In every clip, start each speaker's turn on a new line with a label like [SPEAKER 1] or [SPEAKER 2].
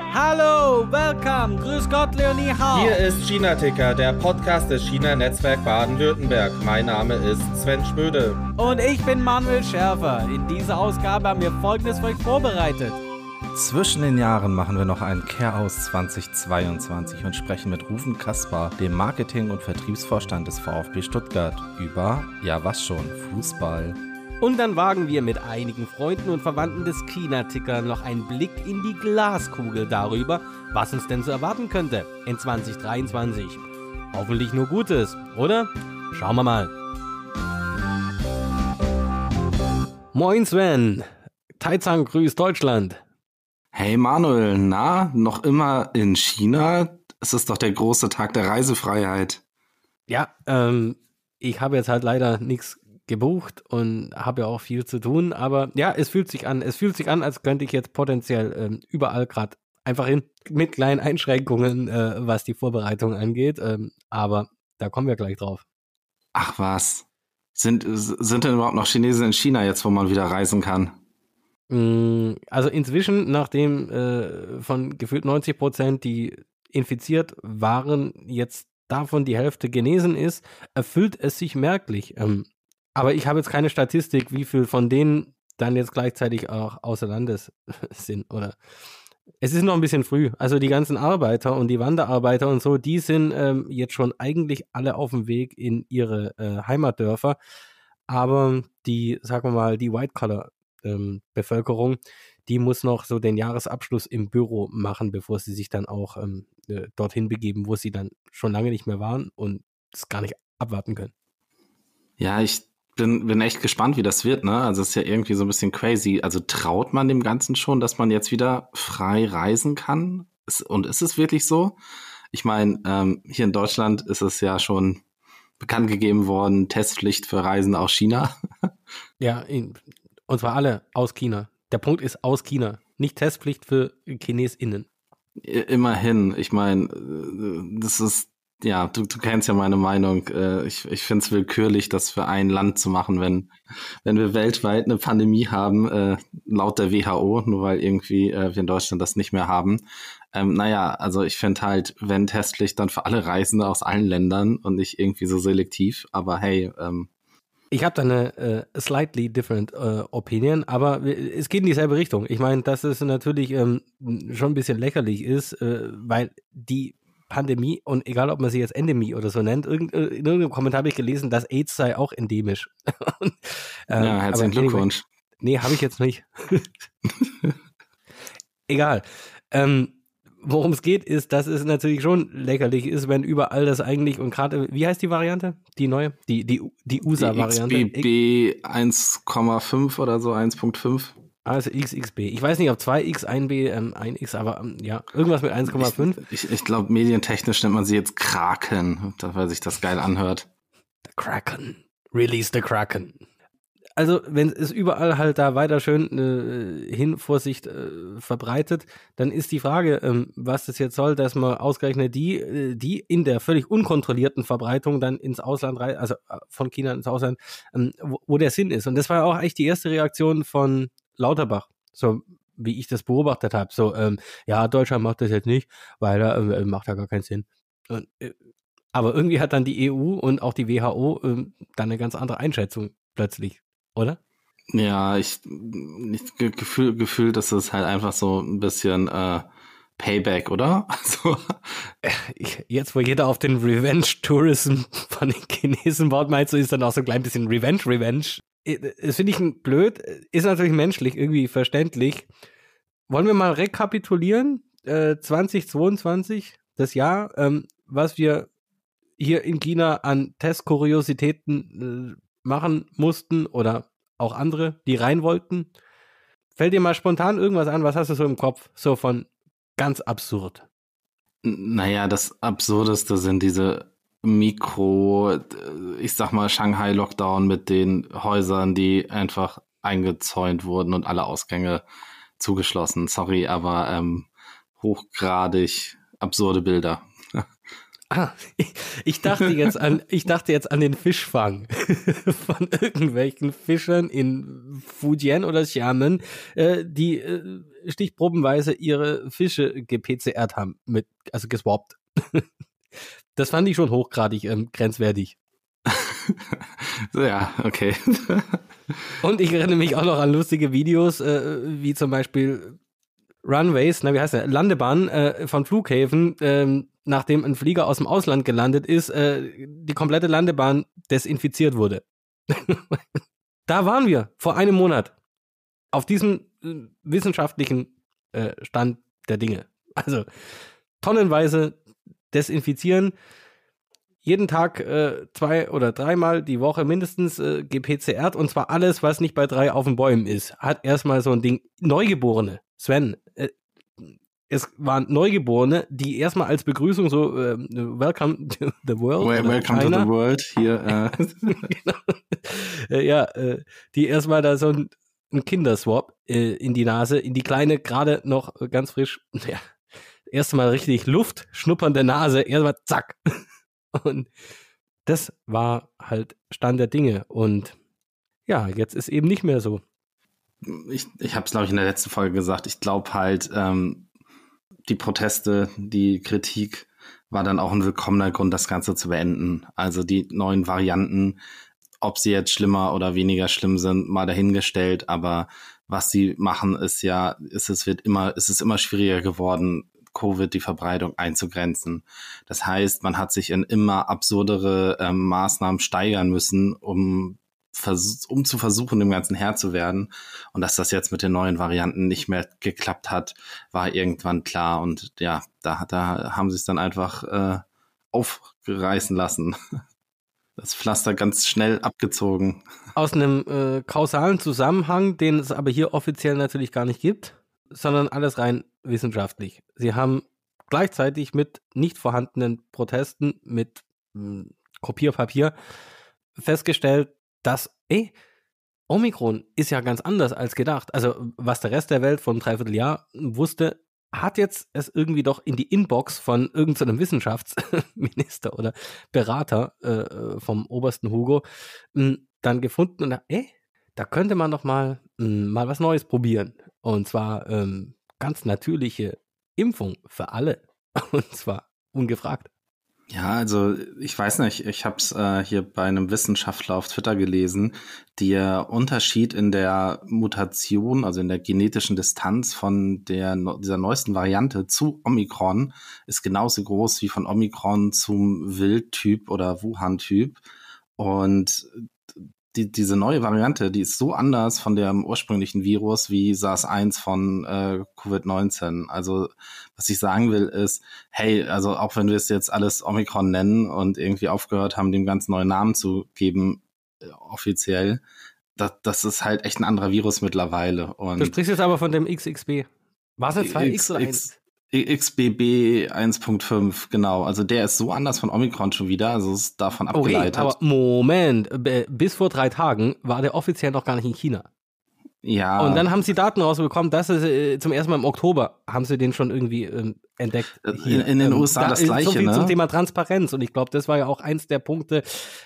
[SPEAKER 1] Hallo, welcome, grüß Gott, Leonie Hau.
[SPEAKER 2] Hier ist China Ticker, der Podcast des China Netzwerk Baden-Württemberg. Mein Name ist Sven Schmöde.
[SPEAKER 1] Und ich bin Manuel Schärfer. In dieser Ausgabe haben wir folgendes für euch vorbereitet.
[SPEAKER 3] Zwischen den Jahren machen wir noch einen Care-Aus 2022 und sprechen mit Rufen Kaspar, dem Marketing- und Vertriebsvorstand des VfB Stuttgart, über, ja was schon, Fußball.
[SPEAKER 1] Und dann wagen wir mit einigen Freunden und Verwandten des China-Ticker noch einen Blick in die Glaskugel darüber, was uns denn so erwarten könnte in 2023. Hoffentlich nur Gutes, oder? Schauen wir mal. Moin Sven, Taizang grüßt Deutschland.
[SPEAKER 3] Hey Manuel, na, noch immer in China? Es ist doch der große Tag der Reisefreiheit.
[SPEAKER 1] Ja, ähm, ich habe jetzt halt leider nichts gebucht und habe ja auch viel zu tun. Aber ja, es fühlt sich an. Es fühlt sich an, als könnte ich jetzt potenziell ähm, überall gerade einfach hin mit kleinen Einschränkungen, äh, was die Vorbereitung angeht. Ähm, aber da kommen wir gleich drauf.
[SPEAKER 3] Ach was. Sind, sind denn überhaupt noch Chinesen in China jetzt, wo man wieder reisen kann?
[SPEAKER 1] Mm, also inzwischen, nachdem äh, von gefühlt 90 Prozent, die infiziert waren, jetzt davon die Hälfte genesen ist, erfüllt es sich merklich. Ähm, aber ich habe jetzt keine Statistik, wie viel von denen dann jetzt gleichzeitig auch außer Landes sind, oder? Es ist noch ein bisschen früh. Also die ganzen Arbeiter und die Wanderarbeiter und so, die sind ähm, jetzt schon eigentlich alle auf dem Weg in ihre äh, Heimatdörfer. Aber die, sagen wir mal, die White-Collar-Bevölkerung, ähm, die muss noch so den Jahresabschluss im Büro machen, bevor sie sich dann auch ähm, äh, dorthin begeben, wo sie dann schon lange nicht mehr waren und es gar nicht abwarten können.
[SPEAKER 3] Ja, ich bin, bin echt gespannt, wie das wird, ne? Also es ist ja irgendwie so ein bisschen crazy. Also traut man dem Ganzen schon, dass man jetzt wieder frei reisen kann? Und ist es wirklich so? Ich meine, ähm, hier in Deutschland ist es ja schon bekannt gegeben worden, Testpflicht für Reisen aus China.
[SPEAKER 1] ja, und zwar alle aus China. Der Punkt ist aus China, nicht Testpflicht für ChinesInnen.
[SPEAKER 3] Immerhin, ich meine, äh, das ist ja, du, du kennst ja meine Meinung. Äh, ich ich finde es willkürlich, das für ein Land zu machen, wenn, wenn wir weltweit eine Pandemie haben, äh, laut der WHO, nur weil irgendwie äh, wir in Deutschland das nicht mehr haben. Ähm, naja, also ich finde halt, wenn Testpflicht, dann für alle Reisende aus allen Ländern und nicht irgendwie so selektiv. Aber hey, ähm,
[SPEAKER 1] ich habe da eine äh, slightly different äh, Opinion, aber es geht in dieselbe Richtung. Ich meine, dass es natürlich ähm, schon ein bisschen lächerlich ist, äh, weil die Pandemie und egal, ob man sie jetzt Endemie oder so nennt, irgend, äh, in irgendeinem Kommentar habe ich gelesen, dass AIDS sei auch endemisch.
[SPEAKER 3] und, ähm, ja, herzlichen Glückwunsch.
[SPEAKER 1] Nee, habe ich jetzt nicht. egal. Ähm, worum es geht, ist, dass es natürlich schon lächerlich ist, wenn überall das eigentlich und gerade, wie heißt die Variante? Die neue? Die, die, die USA-Variante?
[SPEAKER 3] XBB 1,5 oder so, 1.5.
[SPEAKER 1] Also XXB. Ich weiß nicht, ob 2X, 1B, ähm, 1X, aber ähm, ja, irgendwas mit 1,5.
[SPEAKER 3] Ich, ich, ich glaube, medientechnisch nennt man sie jetzt Kraken, weil sich das geil anhört.
[SPEAKER 1] The Kraken. Release the Kraken. Also, wenn es überall halt da weiter schön äh, hin Vorsicht äh, verbreitet, dann ist die Frage, ähm, was das jetzt soll, dass man ausgerechnet die, äh, die in der völlig unkontrollierten Verbreitung dann ins Ausland reisen, also äh, von China ins Ausland, ähm, wo, wo der Sinn ist. Und das war auch echt die erste Reaktion von Lauterbach, so wie ich das beobachtet habe. So, ähm, ja, Deutschland macht das jetzt nicht, weil er äh, macht ja gar keinen Sinn. Und, äh, aber irgendwie hat dann die EU und auch die WHO äh, dann eine ganz andere Einschätzung plötzlich, oder?
[SPEAKER 3] Ja, ich, ich gefühl, gefühlt, dass es halt einfach so ein bisschen äh, Payback, oder? Also
[SPEAKER 1] jetzt, wo jeder auf den Revenge Tourism von den Chinesen baut, meinst du, ist dann auch so ein klein bisschen Revenge Revenge das finde ich blöd, ist natürlich menschlich, irgendwie verständlich. Wollen wir mal rekapitulieren? Äh, 2022, das Jahr, ähm, was wir hier in China an Testkuriositäten äh, machen mussten oder auch andere, die rein wollten. Fällt dir mal spontan irgendwas an? Was hast du so im Kopf? So von ganz absurd.
[SPEAKER 3] Naja, das Absurdeste sind diese Mikro, ich sag mal, Shanghai-Lockdown mit den Häusern, die einfach eingezäunt wurden und alle Ausgänge zugeschlossen. Sorry, aber ähm, hochgradig absurde Bilder.
[SPEAKER 1] Ah, ich, ich, dachte jetzt an, ich dachte jetzt an den Fischfang von irgendwelchen Fischern in Fujian oder Xiamen, äh, die äh, stichprobenweise ihre Fische gepcrt haben, mit, also geswappt. Das fand ich schon hochgradig ähm, grenzwertig.
[SPEAKER 3] ja, okay.
[SPEAKER 1] Und ich erinnere mich auch noch an lustige Videos, äh, wie zum Beispiel Runways, na wie heißt der, Landebahn äh, von Flughäfen, äh, nachdem ein Flieger aus dem Ausland gelandet ist, äh, die komplette Landebahn desinfiziert wurde. da waren wir vor einem Monat auf diesem äh, wissenschaftlichen äh, Stand der Dinge. Also tonnenweise desinfizieren, jeden Tag äh, zwei oder dreimal die Woche mindestens äh, GPCR und zwar alles, was nicht bei drei auf den Bäumen ist, hat erstmal so ein Ding. Neugeborene, Sven, äh, es waren Neugeborene, die erstmal als Begrüßung so äh, Welcome to the World.
[SPEAKER 3] Well, welcome China. to the World hier. Äh. genau.
[SPEAKER 1] äh, ja, äh, die erstmal da so ein, ein Kinderswap äh, in die Nase, in die kleine, gerade noch ganz frisch, ja, erstmal richtig Luft schnuppernde Nase, erstmal zack. Und das war halt Stand der Dinge. Und ja, jetzt ist eben nicht mehr so.
[SPEAKER 3] Ich, ich habe es, glaube ich, in der letzten Folge gesagt. Ich glaube halt, ähm, die Proteste, die Kritik war dann auch ein willkommener Grund, das Ganze zu beenden. Also die neuen Varianten, ob sie jetzt schlimmer oder weniger schlimm sind, mal dahingestellt. Aber was sie machen, ist ja, ist es wird immer, ist es immer schwieriger geworden, Covid die Verbreitung einzugrenzen. Das heißt, man hat sich in immer absurdere ähm, Maßnahmen steigern müssen, um um zu versuchen, dem Ganzen Herr zu werden. Und dass das jetzt mit den neuen Varianten nicht mehr geklappt hat, war irgendwann klar. Und ja, da, da haben sie es dann einfach äh, aufreißen lassen. Das Pflaster ganz schnell abgezogen.
[SPEAKER 1] Aus einem äh, kausalen Zusammenhang, den es aber hier offiziell natürlich gar nicht gibt, sondern alles rein wissenschaftlich. Sie haben gleichzeitig mit nicht vorhandenen Protesten, mit mh, hm, Kopierpapier festgestellt, dass, ey, Omikron ist ja ganz anders als gedacht. Also, was der Rest der Welt vor einem Dreivierteljahr wusste, hat jetzt es irgendwie doch in die Inbox von irgendeinem Wissenschaftsminister oder Berater äh, vom obersten Hugo mh, hm, dann gefunden und ey, da könnte man doch mal mal was Neues probieren. Und zwar ähm, ganz natürliche Impfung für alle. Und zwar ungefragt.
[SPEAKER 3] Ja, also ich weiß nicht, ich habe es äh, hier bei einem Wissenschaftler auf Twitter gelesen. Der Unterschied in der Mutation, also in der genetischen Distanz von der dieser neuesten Variante zu Omikron ist genauso groß wie von Omikron zum Wildtyp oder Wuhan-Typ. Und die, diese neue Variante, die ist so anders von dem ursprünglichen Virus wie SARS-1 von äh, Covid-19. Also was ich sagen will ist, hey, also auch wenn wir es jetzt alles Omikron nennen und irgendwie aufgehört haben, dem ganz neuen Namen zu geben, äh, offiziell, das, das ist halt echt ein anderer Virus mittlerweile. Und
[SPEAKER 1] du sprichst jetzt aber von dem XXB. War es jetzt 2X oder 1?
[SPEAKER 3] XBB 1.5, genau. Also der ist so anders von Omikron schon wieder, also ist davon abgeleitet. Okay, aber
[SPEAKER 1] Moment, bis vor drei Tagen war der offiziell noch gar nicht in China.
[SPEAKER 3] Ja.
[SPEAKER 1] Und dann haben sie Daten rausbekommen, dass es äh, zum ersten Mal im Oktober haben sie den schon irgendwie ähm, entdeckt.
[SPEAKER 3] Hier. In, in den ähm, USA da das gleiche, so viel ne?
[SPEAKER 1] zum Thema Transparenz. Und ich glaube, das war ja auch eins der Punkte,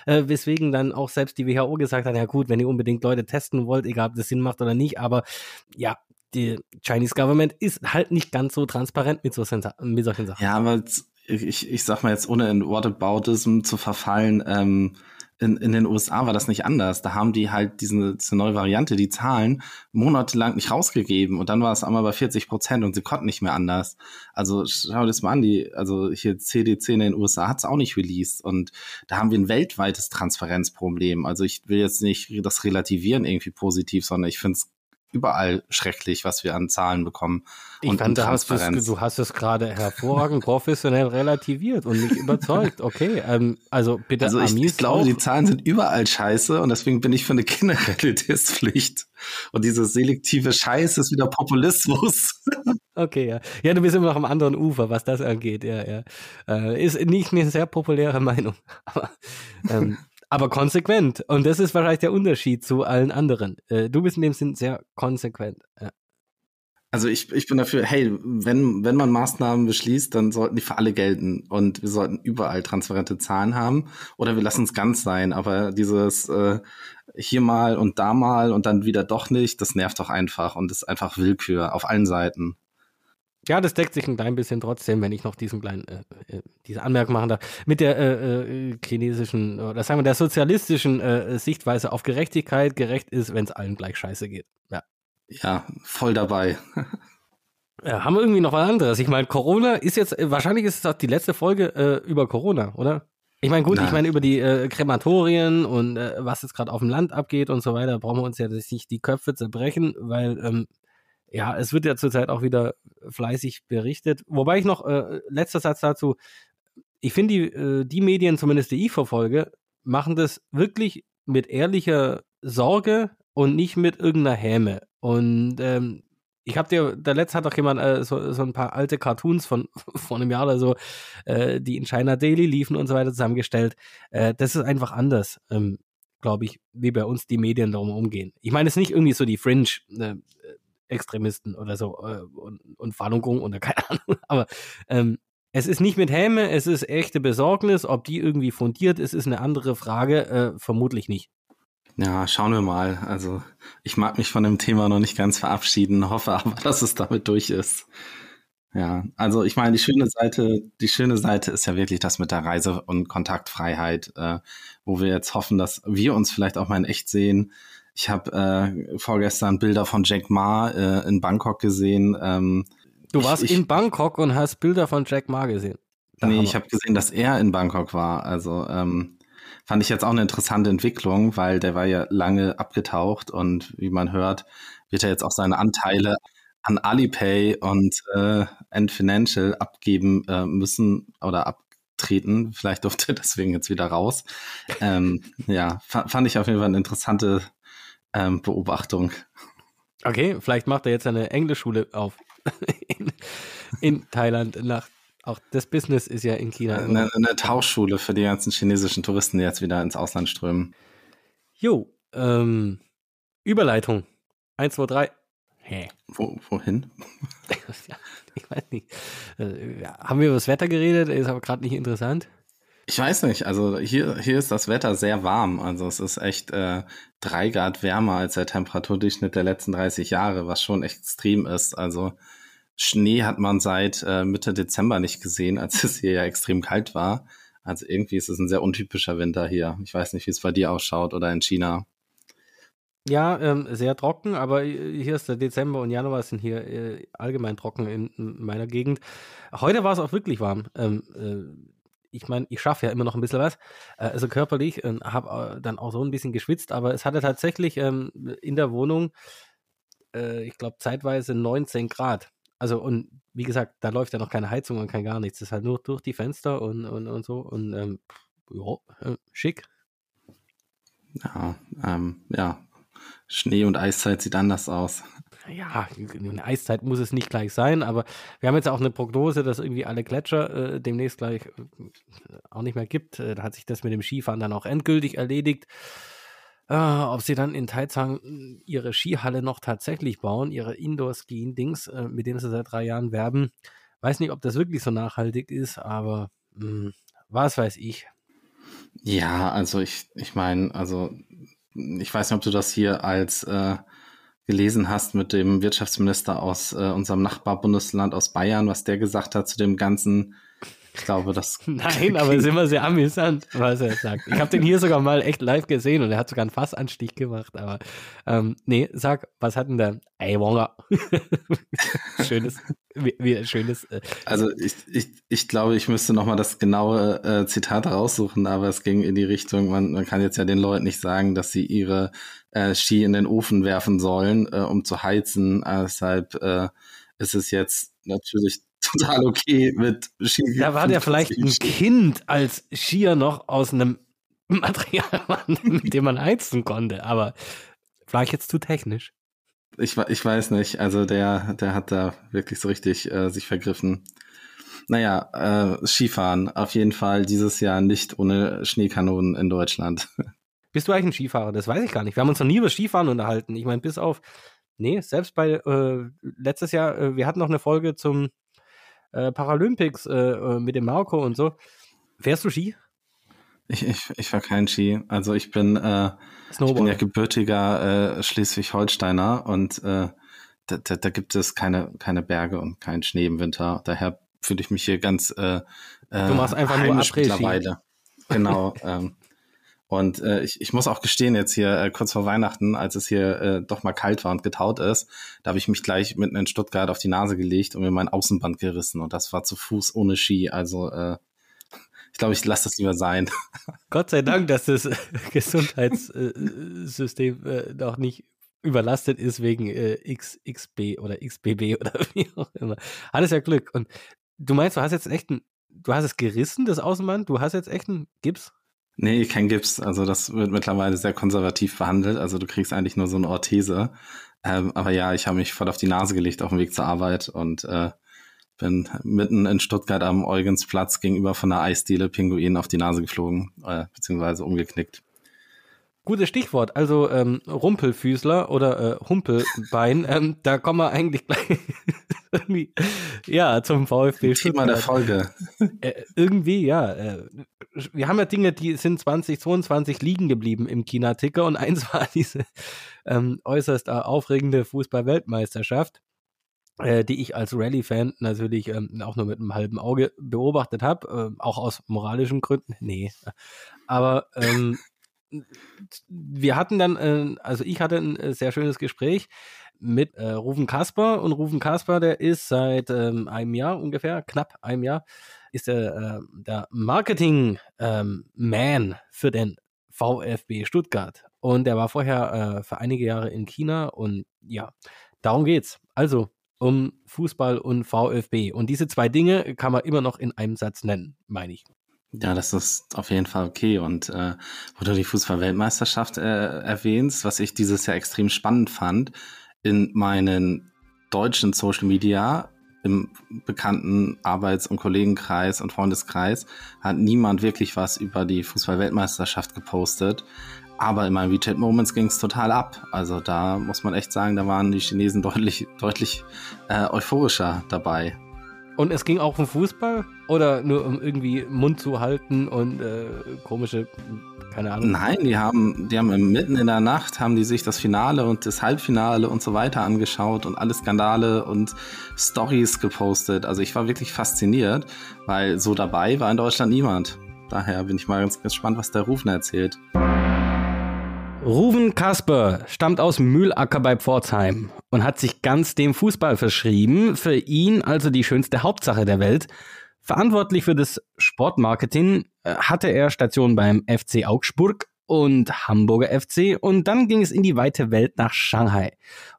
[SPEAKER 1] äh, weswegen dann auch selbst die WHO gesagt hat, ja gut, wenn ihr unbedingt Leute testen wollt, egal ob das Sinn macht oder nicht, aber ja, die Chinese Government ist halt nicht ganz so transparent mit, so mit solchen Sachen.
[SPEAKER 3] Ja, aber ich, ich sag mal jetzt, ohne in Whataboutism zu verfallen, ähm, in, in den USA war das nicht anders. Da haben die halt diese, diese neue Variante, die Zahlen, monatelang nicht rausgegeben und dann war es einmal bei 40 Prozent und sie konnten nicht mehr anders. Also schau dir das mal an, die, also hier CDC in den USA hat es auch nicht released und da haben wir ein weltweites Transparenzproblem. Also ich will jetzt nicht das relativieren irgendwie positiv, sondern ich finde es überall schrecklich, was wir an Zahlen bekommen.
[SPEAKER 1] Ich und fand, du hast, es, du hast es gerade hervorragend professionell relativiert und mich überzeugt. Okay, ähm, also bitte.
[SPEAKER 3] Also ich, ich glaube, die Zahlen sind überall scheiße und deswegen bin ich für eine generelle Testpflicht. Und diese selektive Scheiße ist wieder Populismus.
[SPEAKER 1] Okay, ja. Ja, du bist immer noch am anderen Ufer, was das angeht. Ja, ja. Äh, ist nicht eine sehr populäre Meinung. Aber ähm, aber konsequent. Und das ist wahrscheinlich der Unterschied zu allen anderen. Äh, du bist in dem Sinn sehr konsequent. Ja.
[SPEAKER 3] Also ich, ich bin dafür, hey, wenn, wenn man Maßnahmen beschließt, dann sollten die für alle gelten und wir sollten überall transparente Zahlen haben oder wir lassen es ganz sein. Aber dieses äh, hier mal und da mal und dann wieder doch nicht, das nervt doch einfach und ist einfach Willkür auf allen Seiten.
[SPEAKER 1] Ja, das deckt sich ein klein bisschen trotzdem, wenn ich noch diesen kleinen, äh, äh, diese Anmerkung machen darf, mit der äh, äh, chinesischen, oder sagen wir, der sozialistischen äh, Sichtweise auf Gerechtigkeit. Gerecht ist, wenn es allen gleich scheiße geht. Ja.
[SPEAKER 3] Ja, voll dabei.
[SPEAKER 1] ja, haben wir irgendwie noch was anderes? Ich meine, Corona ist jetzt, äh, wahrscheinlich ist es auch die letzte Folge äh, über Corona, oder? Ich meine, gut, Na. ich meine, über die äh, Krematorien und äh, was jetzt gerade auf dem Land abgeht und so weiter, brauchen wir uns ja nicht die Köpfe zerbrechen, weil ähm, ja, es wird ja zurzeit auch wieder fleißig berichtet. Wobei ich noch, äh, letzter Satz dazu, ich finde, die, äh, die Medien, zumindest die ich verfolge, machen das wirklich mit ehrlicher Sorge und nicht mit irgendeiner Häme. Und ähm, ich habe dir, der letzte hat doch jemand äh, so, so ein paar alte Cartoons von vor einem Jahr oder so, äh, die in China Daily liefen und so weiter zusammengestellt. Äh, das ist einfach anders, ähm, glaube ich, wie bei uns die Medien darum umgehen. Ich meine, es ist nicht irgendwie so die Fringe, äh, Extremisten oder so äh, und, und Falun Gong oder keine Ahnung. Aber ähm, es ist nicht mit Häme, es ist echte Besorgnis. Ob die irgendwie fundiert ist, ist eine andere Frage. Äh, vermutlich nicht.
[SPEAKER 3] Ja, schauen wir mal. Also ich mag mich von dem Thema noch nicht ganz verabschieden, hoffe aber, dass es damit durch ist. Ja, also ich meine, die schöne Seite, die schöne Seite ist ja wirklich das mit der Reise- und Kontaktfreiheit, äh, wo wir jetzt hoffen, dass wir uns vielleicht auch mal in echt sehen, ich habe äh, vorgestern Bilder von Jack Ma äh, in Bangkok gesehen. Ähm,
[SPEAKER 1] du warst ich, in Bangkok und hast Bilder von Jack Ma gesehen?
[SPEAKER 3] Da nee, ich habe gesehen, dass er in Bangkok war. Also ähm, fand ich jetzt auch eine interessante Entwicklung, weil der war ja lange abgetaucht und wie man hört, wird er jetzt auch seine Anteile an Alipay und äh, End Financial abgeben äh, müssen oder abtreten. Vielleicht durfte er deswegen jetzt wieder raus. Ähm, ja, fand ich auf jeden Fall eine interessante ähm, Beobachtung.
[SPEAKER 1] Okay, vielleicht macht er jetzt eine Englischschule auf in, in Thailand nach auch das Business ist ja in China.
[SPEAKER 3] Eine, eine, Tauschschule für die ganzen chinesischen Touristen, die jetzt wieder ins Ausland strömen.
[SPEAKER 1] Jo, ähm, Überleitung. Eins, zwei, drei.
[SPEAKER 3] Hä? Wo, wohin?
[SPEAKER 1] ich weiß nicht. Äh, haben wir über das Wetter geredet? Ist aber gerade nicht interessant.
[SPEAKER 3] Ich weiß nicht, also hier, hier ist das Wetter sehr warm. Also es ist echt äh, drei Grad wärmer als der Temperaturdurchschnitt der letzten 30 Jahre, was schon extrem ist. Also Schnee hat man seit äh, Mitte Dezember nicht gesehen, als es hier ja extrem kalt war. Also irgendwie ist es ein sehr untypischer Winter hier. Ich weiß nicht, wie es bei dir ausschaut oder in China.
[SPEAKER 1] Ja, ähm, sehr trocken, aber hier ist der Dezember und Januar sind hier äh, allgemein trocken in, in, meiner Gegend. Heute war es auch wirklich warm. Ähm, äh, ich meine, ich schaffe ja immer noch ein bisschen was, äh, also körperlich, und habe äh, dann auch so ein bisschen geschwitzt, aber es hatte tatsächlich ähm, in der Wohnung, äh, ich glaube, zeitweise 19 Grad. Also, und wie gesagt, da läuft ja noch keine Heizung und kein gar nichts. Das ist halt nur durch die Fenster und, und, und so. Und ähm, ja, äh, schick.
[SPEAKER 3] Ja, ähm, ja. Schnee und Eiszeit sieht anders aus
[SPEAKER 1] ja, eine Eiszeit muss es nicht gleich sein, aber wir haben jetzt auch eine Prognose, dass irgendwie alle Gletscher äh, demnächst gleich äh, auch nicht mehr gibt. Äh, da hat sich das mit dem Skifahren dann auch endgültig erledigt. Äh, ob sie dann in Taizang äh, ihre Skihalle noch tatsächlich bauen, ihre Indoor-Skiing-Dings, äh, mit denen sie seit drei Jahren werben, weiß nicht, ob das wirklich so nachhaltig ist, aber mh, hm, was weiß ich.
[SPEAKER 3] Ja, also ich, ich meine, also ich weiß nicht, ob du das hier als äh, gelesen hast mit dem Wirtschaftsminister aus äh, unserem Nachbarbundesland aus Bayern, was der gesagt hat zu dem ganzen ich glaube, das.
[SPEAKER 1] Nein, aber es ist immer sehr amüsant, was er sagt. Ich habe den hier sogar mal echt live gesehen und er hat sogar einen Fassanstich gemacht. Aber ähm, nee, sag, was hat denn der? Ey, Wonga. schönes, wie, wie, schönes. Äh,
[SPEAKER 3] also ich, ich, ich glaube, ich müsste nochmal das genaue äh, Zitat raussuchen, aber es ging in die Richtung, man, man kann jetzt ja den Leuten nicht sagen, dass sie ihre äh, Ski in den Ofen werfen sollen, äh, um zu heizen. deshalb äh, ist es jetzt natürlich total okay mit
[SPEAKER 1] Ski. Da war der vielleicht ein Kind als Skier noch aus einem Material, mit dem man heizen konnte, aber vielleicht jetzt zu technisch.
[SPEAKER 3] Ich, ich weiß nicht, also der, der hat da wirklich so richtig äh, sich vergriffen. Naja, äh, Skifahren auf jeden Fall dieses Jahr nicht ohne Schneekanonen in Deutschland.
[SPEAKER 1] Bist du eigentlich ein Skifahrer? Das weiß ich gar nicht. Wir haben uns noch nie über Skifahren unterhalten. Ich meine, bis auf Nee, selbst bei äh, letztes Jahr, äh, wir hatten noch eine Folge zum äh, Paralympics äh, äh, mit dem Marco und so. Fährst du Ski?
[SPEAKER 3] Ich, ich, ich war kein Ski. Also ich bin, äh, ich bin ja gebürtiger äh, Schleswig-Holsteiner und äh, da, da, da gibt es keine, keine Berge und keinen Schnee im Winter. Daher fühle ich mich hier ganz äh,
[SPEAKER 1] Du machst einfach nur mittlerweile.
[SPEAKER 3] Genau. ähm, und äh, ich, ich muss auch gestehen, jetzt hier äh, kurz vor Weihnachten, als es hier äh, doch mal kalt war und getaut ist, da habe ich mich gleich mitten in Stuttgart auf die Nase gelegt und mir mein Außenband gerissen. Und das war zu Fuß ohne Ski. Also äh, ich glaube, ich lasse das lieber sein.
[SPEAKER 1] Gott sei Dank, dass das Gesundheitssystem äh, noch nicht überlastet ist wegen äh, XXB oder XBB oder wie auch immer. Alles ja Glück. Und du meinst, du hast jetzt echt ein, du hast es gerissen, das Außenband? Du hast jetzt echt einen Gips?
[SPEAKER 3] Nee, kein Gips. Also das wird mittlerweile sehr konservativ behandelt. Also du kriegst eigentlich nur so eine Orthese. Ähm, aber ja, ich habe mich voll auf die Nase gelegt auf dem Weg zur Arbeit und äh, bin mitten in Stuttgart am Eugensplatz gegenüber von der Eisdiele Pinguin auf die Nase geflogen, äh, beziehungsweise umgeknickt.
[SPEAKER 1] Gutes Stichwort, also ähm, Rumpelfüßler oder äh, Humpelbein, ähm, da kommen wir eigentlich gleich ja, zum VfB
[SPEAKER 3] Thema der Folge.
[SPEAKER 1] Äh, irgendwie, ja. Äh, wir haben ja Dinge, die sind 2022 liegen geblieben im China-Ticker und eins war diese ähm, äußerst äh, aufregende Fußball-Weltmeisterschaft, äh, die ich als Rallye-Fan natürlich ähm, auch nur mit einem halben Auge beobachtet habe, äh, auch aus moralischen Gründen. Nee. Aber ähm, wir hatten dann, äh, also ich hatte ein äh, sehr schönes Gespräch mit äh, Rufen Kasper und Rufen Kasper, der ist seit ähm, einem Jahr ungefähr, knapp einem Jahr, ist er äh, der Marketing ähm, für den VfB Stuttgart und der war vorher äh, für einige Jahre in China und ja, darum geht's. Also um Fußball und VfB und diese zwei Dinge kann man immer noch in einem Satz nennen, meine ich.
[SPEAKER 3] Ja, das ist auf jeden Fall okay. Und äh, wo du die Fußball-Weltmeisterschaft äh, erwähnst, was ich dieses Jahr extrem spannend fand, in meinen deutschen Social Media, im bekannten Arbeits- und Kollegenkreis und Freundeskreis, hat niemand wirklich was über die Fußball-Weltmeisterschaft gepostet. Aber in meinen WeChat Moments ging es total ab. Also da muss man echt sagen, da waren die Chinesen deutlich, deutlich äh, euphorischer dabei.
[SPEAKER 1] Und es ging auch um Fußball oder nur um irgendwie Mund zu halten und äh, komische, keine Ahnung.
[SPEAKER 3] Nein, die haben, die haben mitten in der Nacht haben die sich das Finale und das Halbfinale und so weiter angeschaut und alle Skandale und Stories gepostet. Also ich war wirklich fasziniert, weil so dabei war in Deutschland niemand. Daher bin ich mal ganz gespannt, was der Rufner erzählt.
[SPEAKER 1] Ruven Kasper stammt aus Mühlacker bei Pforzheim und hat sich ganz dem Fußball verschrieben. Für ihn also die schönste Hauptsache der Welt. Verantwortlich für das Sportmarketing äh, hatte er Stationen beim FC Augsburg und Hamburger FC und dann ging es in die weite Welt nach Shanghai,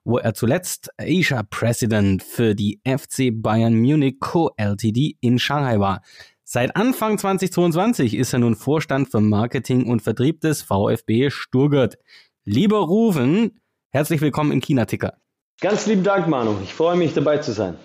[SPEAKER 1] wo er zuletzt Asia President für die FC Bayern Munich Co. Ltd. in Shanghai war. Seit Anfang 2022 ist er nun Vorstand für Marketing und Vertrieb des VfB Stuttgart. Lieber Rufen, herzlich willkommen im China-Ticker.
[SPEAKER 4] Ganz lieben Dank, Manu. Ich freue mich, dabei zu sein.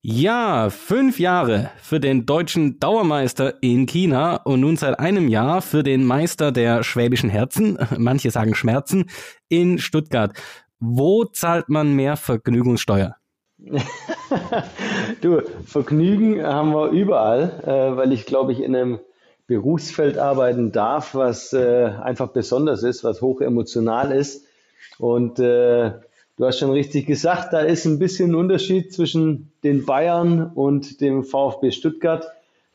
[SPEAKER 1] Ja, fünf Jahre für den deutschen Dauermeister in China und nun seit einem Jahr für den Meister der schwäbischen Herzen, manche sagen Schmerzen, in Stuttgart. Wo zahlt man mehr Vergnügungssteuer?
[SPEAKER 4] du, Vergnügen haben wir überall, äh, weil ich glaube ich in einem Berufsfeld arbeiten darf, was äh, einfach besonders ist, was hoch emotional ist. Und äh, du hast schon richtig gesagt, da ist ein bisschen ein Unterschied zwischen den Bayern und dem VfB Stuttgart.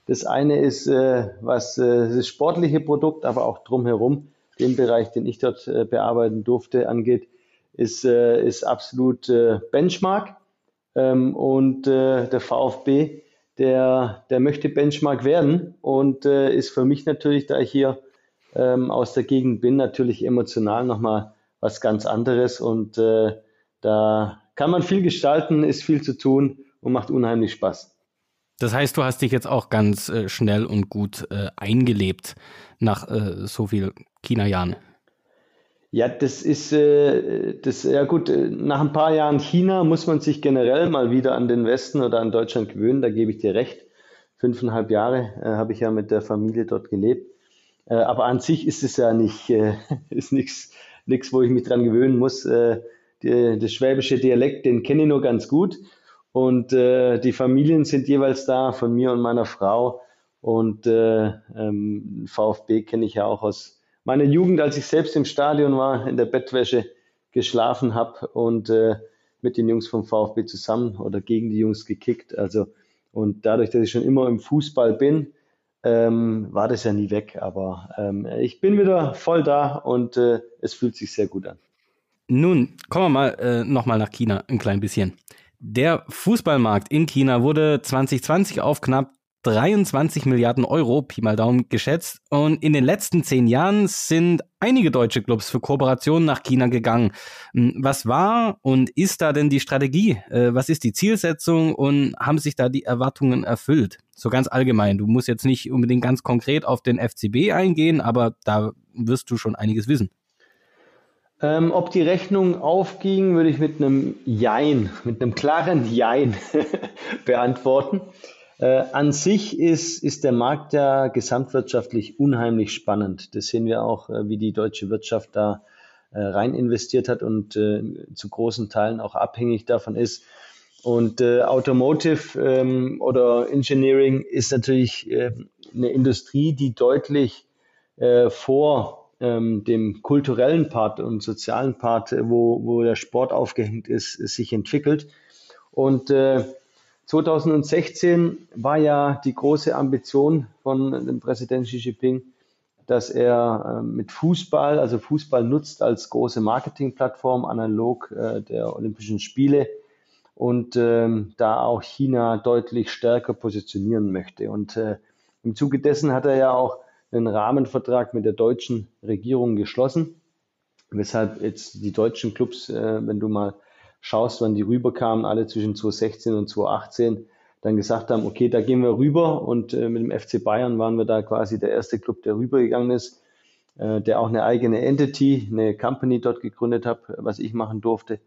[SPEAKER 4] Das eine ist, äh, was äh, das sportliche Produkt, aber auch drumherum, den Bereich, den ich dort äh, bearbeiten durfte, angeht, ist, äh, ist absolut äh, Benchmark. Ähm, und äh, der VfB, der, der möchte Benchmark werden und äh, ist für mich natürlich, da ich hier ähm, aus der Gegend bin, natürlich emotional nochmal was ganz anderes. Und äh, da kann man viel gestalten, ist viel zu tun und macht unheimlich Spaß.
[SPEAKER 1] Das heißt, du hast dich jetzt auch ganz äh, schnell und gut äh, eingelebt nach äh, so viel China-Jahren.
[SPEAKER 4] Ja, das ist, äh, das, ja gut, äh, nach ein paar Jahren China muss man sich generell mal wieder an den Westen oder an Deutschland gewöhnen, da gebe ich dir recht. Fünfeinhalb Jahre äh, habe ich ja mit der Familie dort gelebt. Aber an sich ist es ja nicht, ist nichts, nichts, wo ich mich dran gewöhnen muss. Die, das schwäbische Dialekt, den kenne ich nur ganz gut. Und äh, die Familien sind jeweils da, von mir und meiner Frau. Und äh, ähm, VfB kenne ich ja auch aus meiner Jugend, als ich selbst im Stadion war, in der Bettwäsche geschlafen habe und äh, mit den Jungs vom VfB zusammen oder gegen die Jungs gekickt. Also und dadurch, dass ich schon immer im Fußball bin, ähm, war das ja nie weg. Aber ähm, ich bin wieder voll da und äh, es fühlt sich sehr gut an.
[SPEAKER 1] Nun kommen wir mal äh, nochmal nach China ein klein bisschen. Der Fußballmarkt in China wurde 2020 auf knapp 23 Milliarden Euro, Pi mal Daumen, geschätzt. Und in den letzten zehn Jahren sind einige deutsche Clubs für Kooperationen nach China gegangen. Hm, was war und ist da denn die Strategie? Äh, was ist die Zielsetzung und haben sich da die Erwartungen erfüllt? So ganz allgemein. Du musst jetzt nicht unbedingt ganz konkret auf den FCB eingehen, aber da wirst du schon einiges wissen.
[SPEAKER 4] Ähm, ob die Rechnung aufging, würde ich mit einem Jein, mit einem klaren Jein beantworten. Äh, an sich ist, ist der Markt ja gesamtwirtschaftlich unheimlich spannend. Das sehen wir auch, äh, wie die deutsche Wirtschaft da äh, rein investiert hat und äh, zu großen Teilen auch abhängig davon ist. Und äh, Automotive ähm, oder Engineering ist natürlich äh, eine Industrie, die deutlich vor ähm, dem kulturellen Part und sozialen Part, wo, wo der Sport aufgehängt ist, sich entwickelt. Und 2016 war ja die große Ambition von dem Präsidenten Xi Jinping, dass er äh, mit Fußball, also Fußball nutzt als große Marketingplattform, analog äh, der Olympischen Spiele und ähm, da auch China deutlich stärker positionieren möchte. Und äh, im Zuge dessen hat er ja auch einen Rahmenvertrag mit der deutschen Regierung geschlossen, weshalb jetzt die deutschen Clubs, wenn du mal schaust, wann die rüberkamen, alle zwischen 2016 und 2018, dann gesagt haben, okay, da gehen wir rüber und äh, mit dem FC Bayern waren wir da quasi der erste Club, der rübergegangen ist, äh, der auch eine eigene Entity, eine Company dort gegründet hat, was ich machen durfte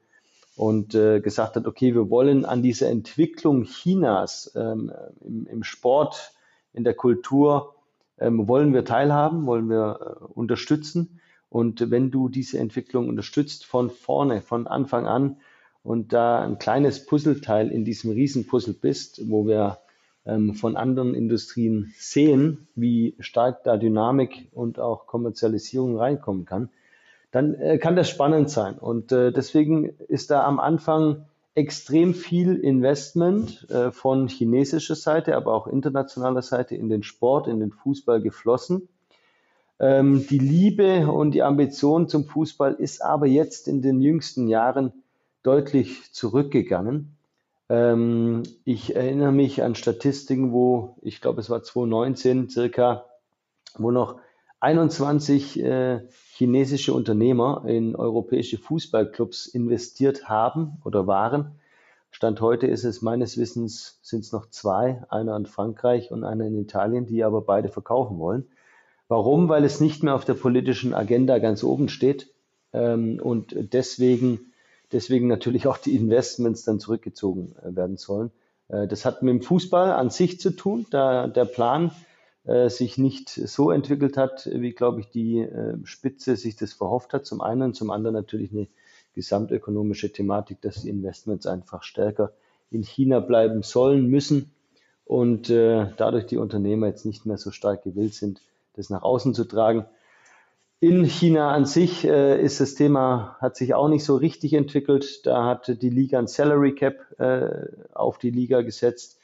[SPEAKER 4] und äh, gesagt hat, okay, wir wollen an dieser Entwicklung Chinas ähm, im, Sport, in der Kultur, ähm, wollen wir teilhaben, wollen wir äh, unterstützen. Und wenn du diese Entwicklung unterstützt von vorne, von Anfang an, und da ein kleines Puzzleteil in diesem Riesenpuzzle bist, wo wir ähm, von anderen Industrien sehen, wie stark da Dynamik und auch Kommerzialisierung reinkommen kann, dann äh, kann das spannend sein. Und äh, deswegen ist da am Anfang extrem viel Investment äh, von chinesischer Seite, aber auch internationaler Seite in den Sport, in den Fußball geflossen. Ähm, die Liebe und die Ambition zum Fußball ist aber jetzt in den jüngsten Jahren deutlich zurückgegangen. Ähm, ich erinnere mich an Statistiken, wo, ich glaube, es war 2019 circa, wo noch 21 äh, chinesische Unternehmer in europäische Fußballclubs investiert haben oder waren. Stand heute ist es meines Wissens sind es noch zwei, einer in Frankreich und einer in Italien, die aber beide verkaufen wollen. Warum? Weil es nicht mehr auf der politischen Agenda ganz oben steht ähm, und deswegen deswegen natürlich auch die Investments dann zurückgezogen äh, werden sollen. Äh, das hat mit dem Fußball an sich zu tun, da der Plan sich nicht so entwickelt hat, wie, glaube ich, die Spitze sich das verhofft hat. Zum einen, zum anderen natürlich eine gesamtökonomische Thematik, dass die Investments einfach stärker in China bleiben sollen, müssen und dadurch die Unternehmer jetzt nicht mehr so stark gewillt sind, das nach außen zu tragen. In China an sich äh, ist das Thema, hat sich auch nicht so richtig entwickelt. Da hat die Liga ein Salary Cap äh, auf die Liga gesetzt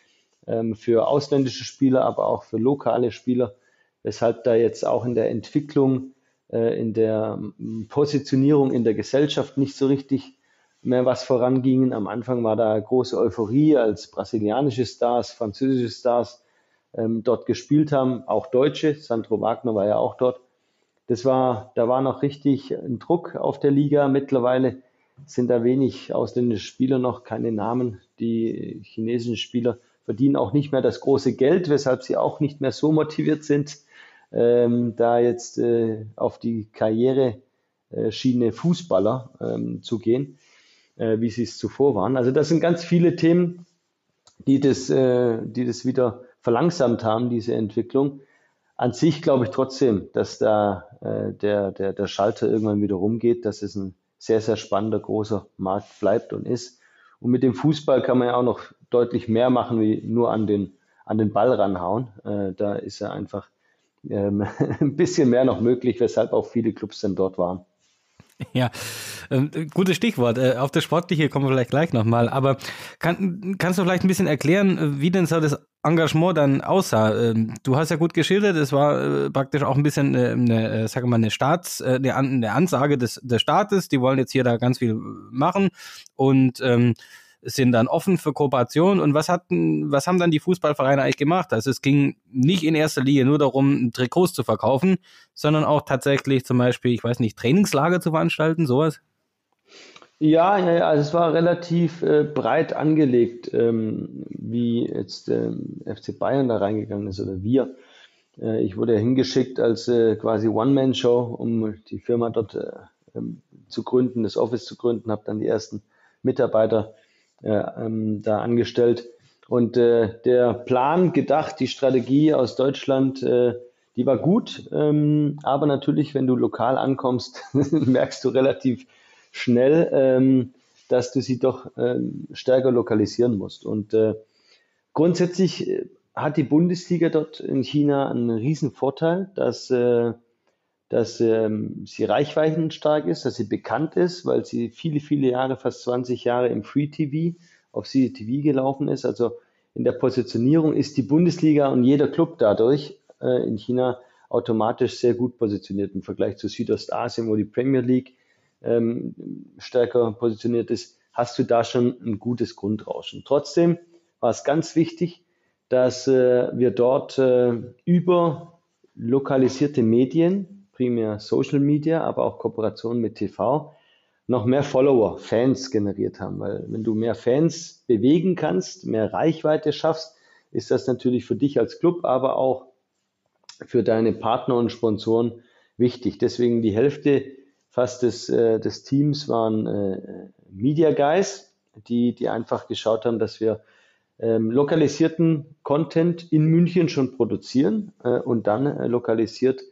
[SPEAKER 4] für ausländische Spieler, aber auch für lokale Spieler, weshalb da jetzt auch in der Entwicklung, äh, in der ähm, Positionierung in der Gesellschaft nicht so richtig mehr was voranging. Am Anfang war da große Euphorie, als brasilianische Stars, französische Stars ähm, dort gespielt haben, auch Deutsche. Sandro Wagner war ja auch dort. Das war, da war noch richtig ein Druck auf der Liga. Mittlerweile sind da wenig ausländische Spieler noch, keine Namen. Die chinesischen Spieler verdienen auch nicht mehr das große Geld, weshalb sie auch nicht mehr so motiviert sind, ähm, da jetzt äh, auf die Karriereschiene Fußballer ähm, zu gehen, äh, wie sie es zuvor waren. Also das sind ganz viele Themen, die das, äh, die das wieder verlangsamt haben, diese Entwicklung an sich glaube ich trotzdem, dass da äh, der, der, der Schalter irgendwann wieder rumgeht, dass es ein sehr, sehr spannender, großer Markt bleibt und ist. Und mit dem Fußball kann man ja auch noch deutlich mehr machen, wie nur an den, an den Ball ranhauen. Äh, da ist ja einfach ähm, ein bisschen mehr noch möglich, weshalb auch viele Clubs dann dort waren.
[SPEAKER 1] Ja, äh, gutes Stichwort. Äh, auf das Sportliche kommen wir vielleicht gleich nochmal. Aber kann, kannst du vielleicht ein bisschen erklären, wie denn so das Engagement dann aussah? Ähm, du hast ja gut geschildert, es war äh, praktisch auch ein bisschen eine, eine äh, sag mal, eine Staats, äh, eine, eine Ansage des, des Staates. Die wollen jetzt hier da ganz viel machen und ähm, sind dann offen für Kooperation. Und was hatten, was haben dann die Fußballvereine eigentlich gemacht? Also es ging nicht in erster Linie nur darum, Trikots zu verkaufen, sondern auch tatsächlich zum Beispiel, ich weiß nicht, Trainingslager zu veranstalten, sowas?
[SPEAKER 4] Ja, ja, ja, also es war relativ äh, breit angelegt, ähm, wie jetzt ähm, FC Bayern da reingegangen ist oder wir. Äh, ich wurde ja hingeschickt als äh, quasi One-Man-Show, um die Firma dort äh, ähm, zu gründen, das Office zu gründen, habe dann die ersten Mitarbeiter ähm, da angestellt. Und äh, der Plan, gedacht, die Strategie aus Deutschland, äh, die war gut. Ähm, aber natürlich, wenn du lokal ankommst, merkst du relativ schnell, ähm, dass du sie doch ähm, stärker lokalisieren musst. Und äh, grundsätzlich äh, hat die Bundesliga dort in China einen riesen Vorteil, dass, äh, dass ähm, sie reichweitenstark ist, dass sie bekannt ist, weil sie viele, viele Jahre, fast 20 Jahre im Free TV auf CCTV gelaufen ist. Also in der Positionierung ist die Bundesliga und jeder Club dadurch äh, in China automatisch sehr gut positioniert im Vergleich zu Südostasien, wo die Premier League ähm, stärker positioniert ist, hast du da schon ein gutes Grundrauschen. Trotzdem war es ganz wichtig, dass äh, wir dort äh, über lokalisierte Medien, primär Social Media, aber auch Kooperation mit TV, noch mehr Follower, Fans generiert haben. Weil wenn du mehr Fans bewegen kannst, mehr Reichweite schaffst, ist das natürlich für dich als Club, aber auch für deine Partner und Sponsoren wichtig. Deswegen die Hälfte fast des, äh, des Teams waren äh, Media Guys, die, die einfach geschaut haben, dass wir ähm, lokalisierten Content in München schon produzieren äh, und dann äh, lokalisiert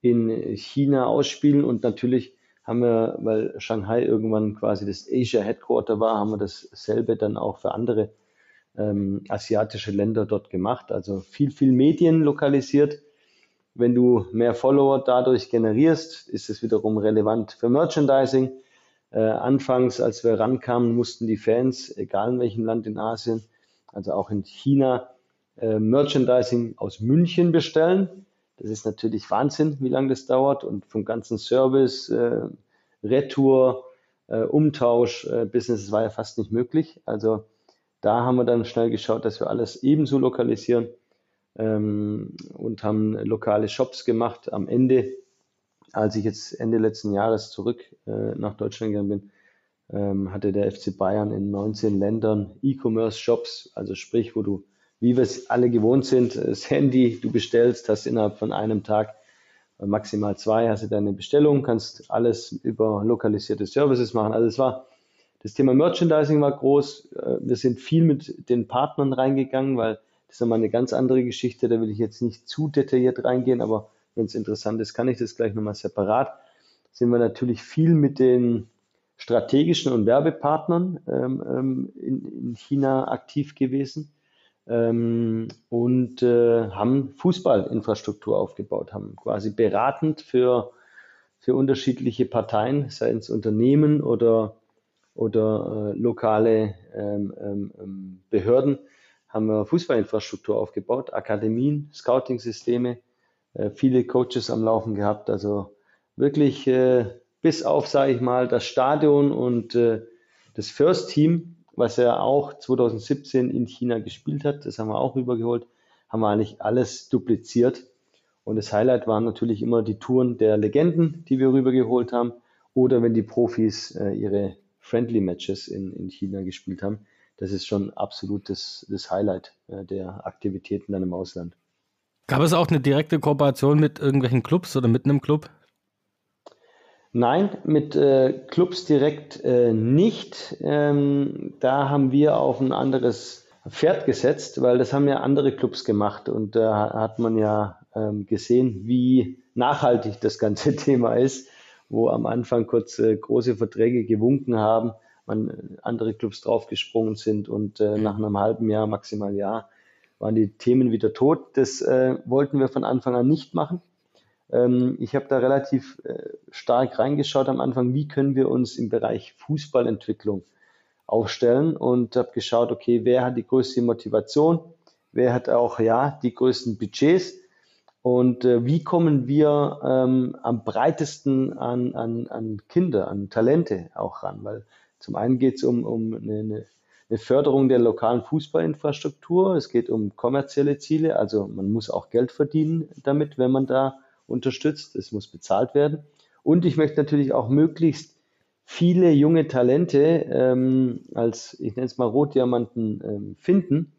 [SPEAKER 4] in China ausspielen. Und natürlich haben wir, weil Shanghai irgendwann quasi das Asia Headquarter war, haben wir dasselbe dann auch für andere ähm, asiatische Länder dort gemacht. Also viel, viel Medien lokalisiert wenn du mehr Follower dadurch generierst, ist es wiederum relevant für Merchandising. Äh, anfangs, als wir rankamen, mussten die Fans, egal in welchem Land in Asien, also auch in China, äh, Merchandising aus München bestellen. Das ist natürlich Wahnsinn, wie lange das dauert und vom ganzen Service, äh, Retour, äh, Umtausch, äh, Business war ja fast nicht möglich. Also da haben wir dann schnell geschaut, dass wir alles ebenso lokalisieren ähm, und haben lokale Shops gemacht. Am Ende, als ich jetzt Ende letzten Jahres zurück äh, nach Deutschland gegangen bin, ähm, hatte der FC Bayern in 19 Ländern E-Commerce-Shops, also sprich, wo du, wie wir es alle gewohnt sind, das Handy, du bestellst, hast innerhalb von einem Tag äh, maximal zwei, hast du deine Bestellung, kannst alles über lokalisierte Services machen. Also es war das Thema Merchandising war groß. Äh, wir sind viel mit den Partnern reingegangen, weil das ist nochmal eine ganz andere Geschichte, da will ich jetzt nicht zu detailliert reingehen, aber wenn es interessant ist, kann ich das gleich nochmal separat. Sind wir natürlich viel mit den strategischen und Werbepartnern ähm, ähm, in, in, China aktiv gewesen ähm, und äh, haben Fußballinfrastruktur aufgebaut, haben quasi beratend für, für unterschiedliche Parteien, seien es Unternehmen oder, oder äh, lokale ähm, ähm, ähm Behörden, haben wir Fußballinfrastruktur aufgebaut, Akademien, Scouting-Systeme, äh, viele Coaches am Laufen gehabt. Also wirklich äh, bis auf, sage ich mal, das Stadion und äh, das First Team, was er auch 2017 in China gespielt hat, das haben wir auch rübergeholt, haben wir eigentlich alles dupliziert. Und das Highlight waren natürlich immer die Touren der Legenden, die wir rübergeholt haben, oder wenn die Profis äh, ihre Friendly Matches in, in China gespielt haben das ist schon absolut das, das Highlight äh, der Aktivitäten dann im Ausland.
[SPEAKER 1] Gab es auch eine direkte Kooperation mit irgendwelchen Clubs oder mit einem Club?
[SPEAKER 4] Nein, mit äh, Clubs direkt äh, nicht. Ähm, da haben wir auf ein anderes Pferd gesetzt, weil das haben ja andere Clubs gemacht und da hat man ja ähm, gesehen, wie nachhaltig das ganze Thema ist. wo am Anfang kurz äh, große Verträge gewunken haben, man äh, andere Clubs draufgesprungen sind und äh, nach einem halben Jahr, maximal Jahr, waren die Themen wieder tot. Das äh, wollten wir von Anfang an nicht machen. Ähm, ich habe da relativ äh, stark reingeschaut am Anfang, wie können wir uns im Bereich Fußballentwicklung aufstellen und habe geschaut, okay, wer hat die größte Motivation, wer hat auch ja die größten Budgets und äh, wie kommen wir ähm, am breitesten an, an, an Kinder, an Talente auch ran? Weil zum einen geht es um, um eine, eine Förderung der lokalen Fußballinfrastruktur, es geht um kommerzielle Ziele, also man muss auch Geld verdienen damit, wenn man da unterstützt, es muss bezahlt werden. Und ich möchte natürlich auch möglichst viele junge Talente ähm, als, ich nenne es mal Rotdiamanten, ähm, finden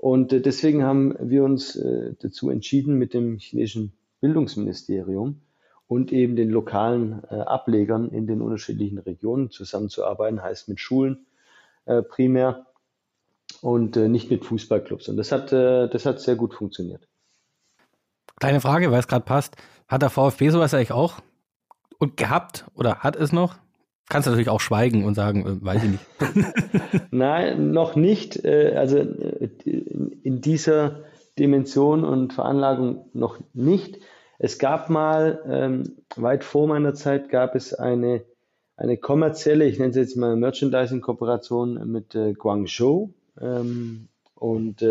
[SPEAKER 4] und äh, deswegen haben wir uns äh, dazu entschieden, mit dem chinesischen Bildungsministerium und eben den lokalen äh, Ablegern in den unterschiedlichen Regionen zusammenzuarbeiten, heißt mit Schulen primär und nicht mit Fußballclubs. Und das hat, das hat sehr gut funktioniert.
[SPEAKER 1] Kleine Frage, weil es gerade passt. Hat der VfB sowas eigentlich auch und gehabt oder hat es noch? Kannst du natürlich auch schweigen und sagen, äh, weiß ich
[SPEAKER 4] nicht. Nein, noch nicht. Äh, also äh, in dieser Dimension und Veranlagung noch nicht. Es gab mal, ähm, weit vor meiner Zeit, gab es eine, eine kommerzielle, ich nenne es jetzt mal Merchandising-Kooperation mit Guangzhou. Ähm, und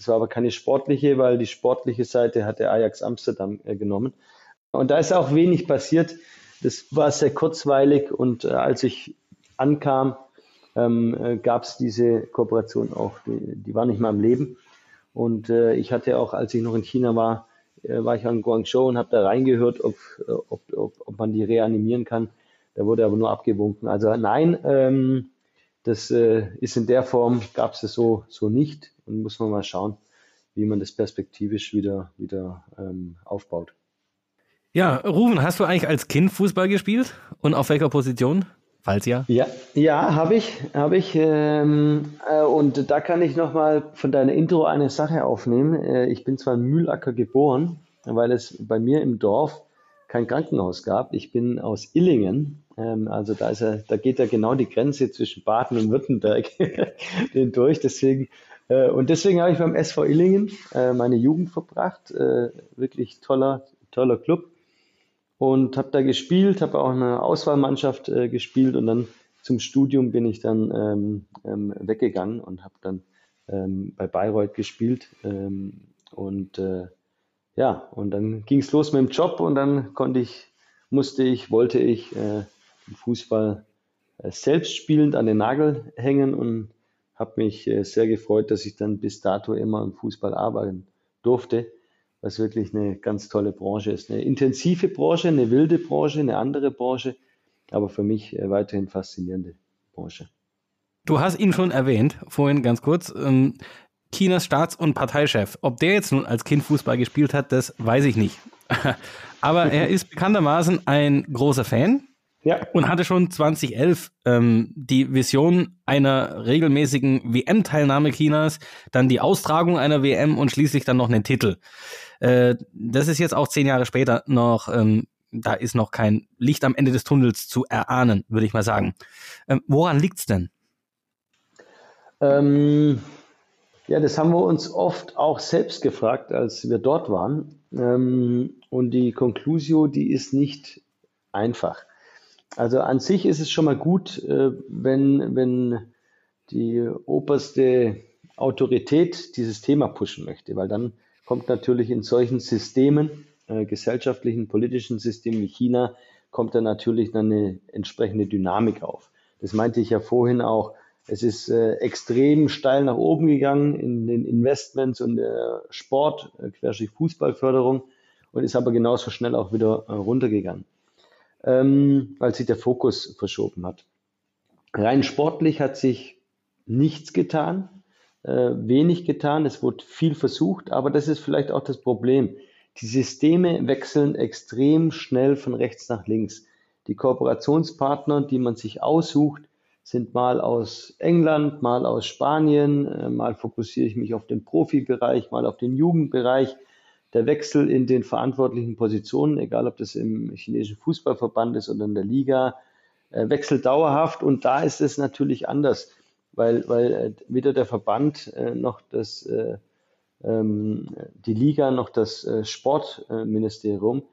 [SPEAKER 4] das war aber keine sportliche, weil die sportliche Seite hatte Ajax Amsterdam äh, genommen. Und da ist auch wenig passiert. Das war sehr kurzweilig und äh, als ich ankam, ähm, äh, gab es diese Kooperation auch, die, die, war nicht mal im Leben. Und äh, ich hatte auch, als ich noch in China war, äh, war ich an Guangzhou und habe da reingehört, ob, äh, ob, ob, ob man die reanimieren kann. Da wurde aber nur abgewunken. Also nein, ähm, das äh, ist in der Form, gab es so, so nicht. Und muss man mal schauen, wie man das perspektivisch wieder, wieder ähm, aufbaut.
[SPEAKER 1] Ja, Ruben, hast du eigentlich als Kind Fußball gespielt und auf welcher Position? Falls ja.
[SPEAKER 4] Ja, ja, habe ich, habe ich. Ähm, äh, und da kann ich nochmal von deiner Intro eine Sache aufnehmen. Äh, ich bin zwar in Mühlacker geboren, weil es bei mir im Dorf kein Krankenhaus gab. Ich bin aus Illingen, also da ist ja, da geht ja genau die Grenze zwischen Baden und Württemberg durch. Deswegen äh, und deswegen habe ich beim SV Illingen äh, meine Jugend verbracht. Äh, wirklich toller, toller Club und habe da gespielt, habe auch eine Auswahlmannschaft äh, gespielt und dann zum Studium bin ich dann ähm, ähm, weggegangen und habe dann ähm, bei Bayreuth gespielt ähm, und äh, ja und dann ging es los mit dem Job und dann konnte ich, musste ich, wollte ich äh, den Fußball äh, selbst spielend an den Nagel hängen und habe mich äh, sehr gefreut, dass ich dann bis dato immer im Fußball arbeiten durfte was wirklich eine ganz tolle Branche ist. Eine intensive Branche, eine wilde Branche, eine andere Branche, aber für mich äh, weiterhin faszinierende Branche.
[SPEAKER 1] Du hast ihn schon erwähnt, vorhin ganz kurz. Ähm, Chinas Staats- und Parteichef. Ob der jetzt nun als Kind Fußball gespielt hat, das weiß ich nicht. aber er ist bekanntermaßen ein großer Fan ja. Und hatte schon 2011 ähm, die Vision einer regelmäßigen WM-Teilnahme Chinas, dann die Austragung einer WM und schließlich dann noch einen Titel. Äh, das ist jetzt auch zehn Jahre später noch, ähm, da ist noch kein Licht am Ende des Tunnels zu erahnen, würde ich mal sagen. Ähm, woran liegt's denn?
[SPEAKER 4] Ähm, ja, das haben wir uns oft auch selbst gefragt, als wir dort waren. Ähm, und die Conclusio, die ist nicht einfach. Also an sich ist es schon mal gut, äh, wenn, wenn die oberste Autorität dieses Thema pushen möchte, weil dann kommt natürlich in solchen Systemen, äh, gesellschaftlichen, politischen Systemen wie China, kommt dann natürlich dann eine entsprechende Dynamik auf. Das meinte ich ja vorhin auch. Es ist äh, extrem steil nach oben gegangen in den Investments und der Sport, äh, querstrich Fußballförderung und ist aber genauso schnell auch wieder äh, runtergegangen, ähm, weil sich der Fokus verschoben hat. Rein sportlich hat sich nichts getan äh, wenig getan, es wurde viel versucht, aber das ist vielleicht auch das Problem. Die Systeme wechseln extrem schnell von rechts nach links. Die Kooperationspartner, die man sich aussucht, sind mal aus England, mal aus Spanien, äh, mal fokussiere ich mich auf den Profibereich, mal auf den Jugendbereich. Der Wechsel in den verantwortlichen Positionen, egal ob das im chinesischen Fußballverband ist oder in der Liga, äh, wechselt dauerhaft und da ist es natürlich anders, weil, weil äh, weder der Verband äh, noch das, äh, ähm, die Liga noch das äh, Sportministerium,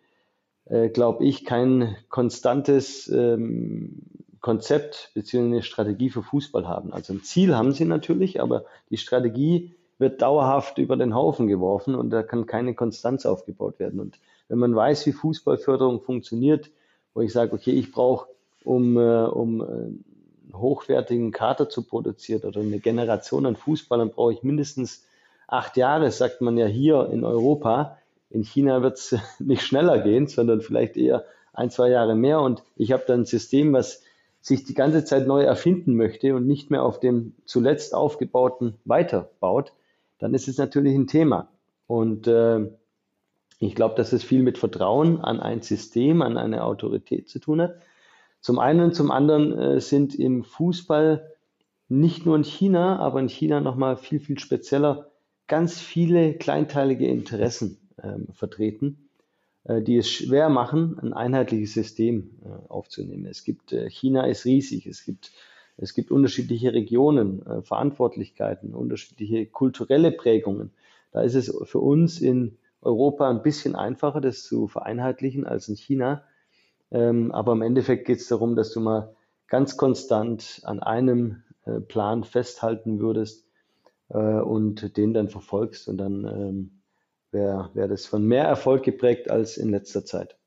[SPEAKER 4] äh, glaube ich, kein konstantes ähm, Konzept bzw. eine Strategie für Fußball haben. Also ein Ziel haben sie natürlich, aber die Strategie wird dauerhaft über den Haufen geworfen und da kann keine Konstanz aufgebaut werden. Und wenn man weiß, wie Fußballförderung funktioniert, wo ich sage, okay, ich brauche, um, äh, um äh, einen hochwertigen Kater zu produzieren oder eine Generation an Fußballern, brauche ich mindestens acht Jahre, sagt man ja hier in Europa. In China wird es nicht schneller gehen, sondern vielleicht eher ein, zwei Jahre mehr. Und ich habe dann ein System, was sich die ganze Zeit neu erfinden möchte und nicht mehr auf dem zuletzt aufgebauten weiterbaut dann ist es natürlich ein Thema. Und äh, ich glaube, dass es viel mit Vertrauen an ein System, an eine Autorität zu tun hat. Zum einen und zum anderen äh, sind im Fußball nicht nur in China, aber in China nochmal viel, viel spezieller ganz viele kleinteilige Interessen äh, vertreten, äh, die es schwer machen, ein einheitliches System äh, aufzunehmen. Es gibt, äh, China ist riesig, es gibt es gibt unterschiedliche Regionen, äh, Verantwortlichkeiten, unterschiedliche kulturelle Prägungen. Da ist es für uns in Europa ein bisschen einfacher, das zu vereinheitlichen als in China. Ähm, aber im Endeffekt geht es darum, dass du mal ganz konstant an einem äh, Plan festhalten würdest äh, und den dann verfolgst. Und dann ähm, wäre wär das von mehr Erfolg geprägt als in letzter Zeit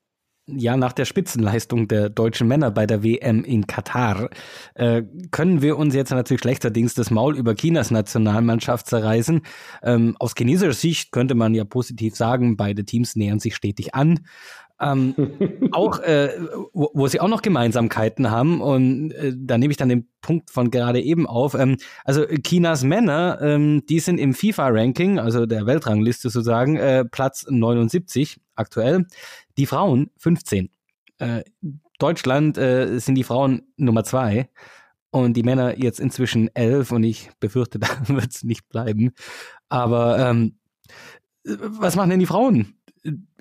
[SPEAKER 1] ja, nach der Spitzenleistung der deutschen Männer bei der WM in Katar äh, können wir uns jetzt natürlich schlechterdings das Maul über Chinas Nationalmannschaft zerreißen. Ähm, aus chinesischer Sicht könnte man ja positiv sagen, beide Teams nähern sich stetig an. Ähm, auch, äh, wo, wo, sie auch noch Gemeinsamkeiten haben. Und äh, da nehme ich dann den Punkt von gerade eben auf. Ähm, also Chinas Männer, ähm, die sind im FIFA-Ranking, also der Weltrangliste sozusagen, äh, Platz 79 aktuell. Die Frauen 15. Äh, Deutschland äh, sind die Frauen Nummer zwei und die Männer jetzt inzwischen elf und ich befürchte, da wird es nicht bleiben. Aber ähm, was machen denn die Frauen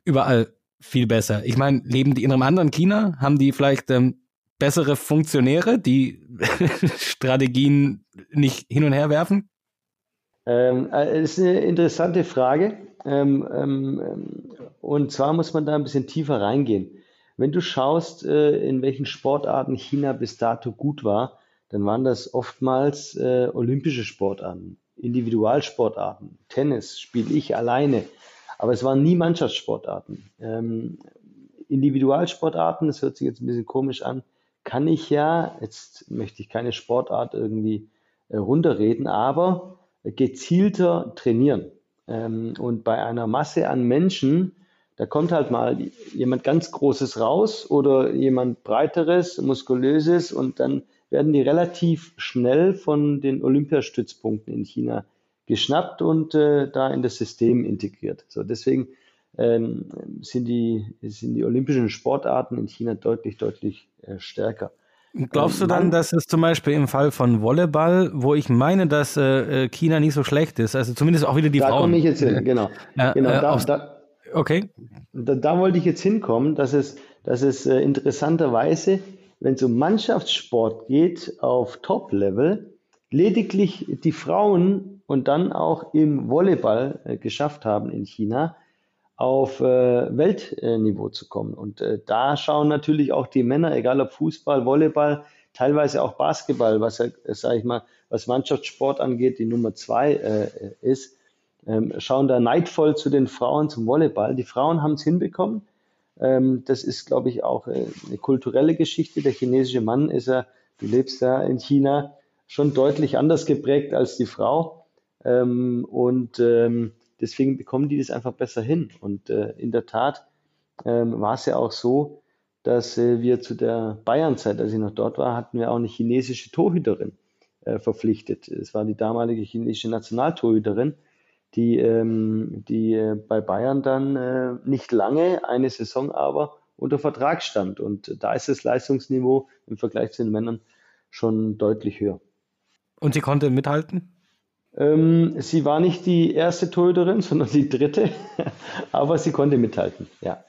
[SPEAKER 1] überall viel besser? Ich meine, leben die in einem anderen China? Haben die vielleicht ähm, bessere Funktionäre, die Strategien nicht hin und her werfen?
[SPEAKER 4] Ähm, äh, ist eine interessante Frage. Ähm, ähm, und zwar muss man da ein bisschen tiefer reingehen. Wenn du schaust, äh, in welchen Sportarten China bis dato gut war, dann waren das oftmals äh, olympische Sportarten, Individualsportarten. Tennis spiele ich alleine, aber es waren nie Mannschaftssportarten. Ähm, Individualsportarten, das hört sich jetzt ein bisschen komisch an, kann ich ja, jetzt möchte ich keine Sportart irgendwie äh, runterreden, aber gezielter trainieren. Ähm, und bei einer Masse an Menschen, da kommt halt mal jemand ganz Großes raus oder jemand Breiteres, Muskulöses und dann werden die relativ schnell von den Olympiastützpunkten in China geschnappt und äh, da in das System integriert. So, deswegen ähm, sind, die, sind die olympischen Sportarten in China deutlich, deutlich äh, stärker.
[SPEAKER 1] Glaubst du dann, dass es zum Beispiel im Fall von Volleyball, wo ich meine, dass äh, äh, China nicht so schlecht ist, also zumindest auch wieder die
[SPEAKER 4] da
[SPEAKER 1] Frauen.
[SPEAKER 4] Da komme ich jetzt hin, genau.
[SPEAKER 1] Ja,
[SPEAKER 4] genau
[SPEAKER 1] äh,
[SPEAKER 4] da, da,
[SPEAKER 1] okay.
[SPEAKER 4] Da, da, wollte ich jetzt hinkommen, dass es, dass es äh, interessanterweise, wenn es um Mannschaftssport geht auf Top-Level, lediglich die Frauen und dann auch im Volleyball äh, geschafft haben in China, auf äh, Weltniveau zu kommen. Und äh, da schauen natürlich auch die Männer, egal ob Fußball, Volleyball, teilweise auch Basketball, was äh, sage ich mal, was Mannschaftssport angeht, die Nummer zwei äh, ist, ähm, schauen da neidvoll zu den Frauen zum Volleyball. Die Frauen haben es hinbekommen. Ähm, das ist, glaube ich, auch äh, eine kulturelle Geschichte. Der chinesische Mann ist ja, du lebst ja in China, schon deutlich anders geprägt als die Frau. Ähm, und ähm, deswegen bekommen die das einfach besser hin. Und äh, in der Tat ähm, war es ja auch so, dass äh, wir zu der Bayernzeit, als ich noch dort war, hatten wir auch eine chinesische Torhüterin äh, verpflichtet. Es war die damalige chinesische Nationaltorhüterin, die, ähm, die äh, bei Bayern dann äh, nicht lange, eine Saison aber, unter Vertrag stand. Und da ist das Leistungsniveau im Vergleich zu den Männern schon deutlich höher.
[SPEAKER 1] Und sie konnte mithalten?
[SPEAKER 4] Ähm, sie war nicht die erste Torhüterin, sondern die dritte, aber sie konnte mithalten, ja.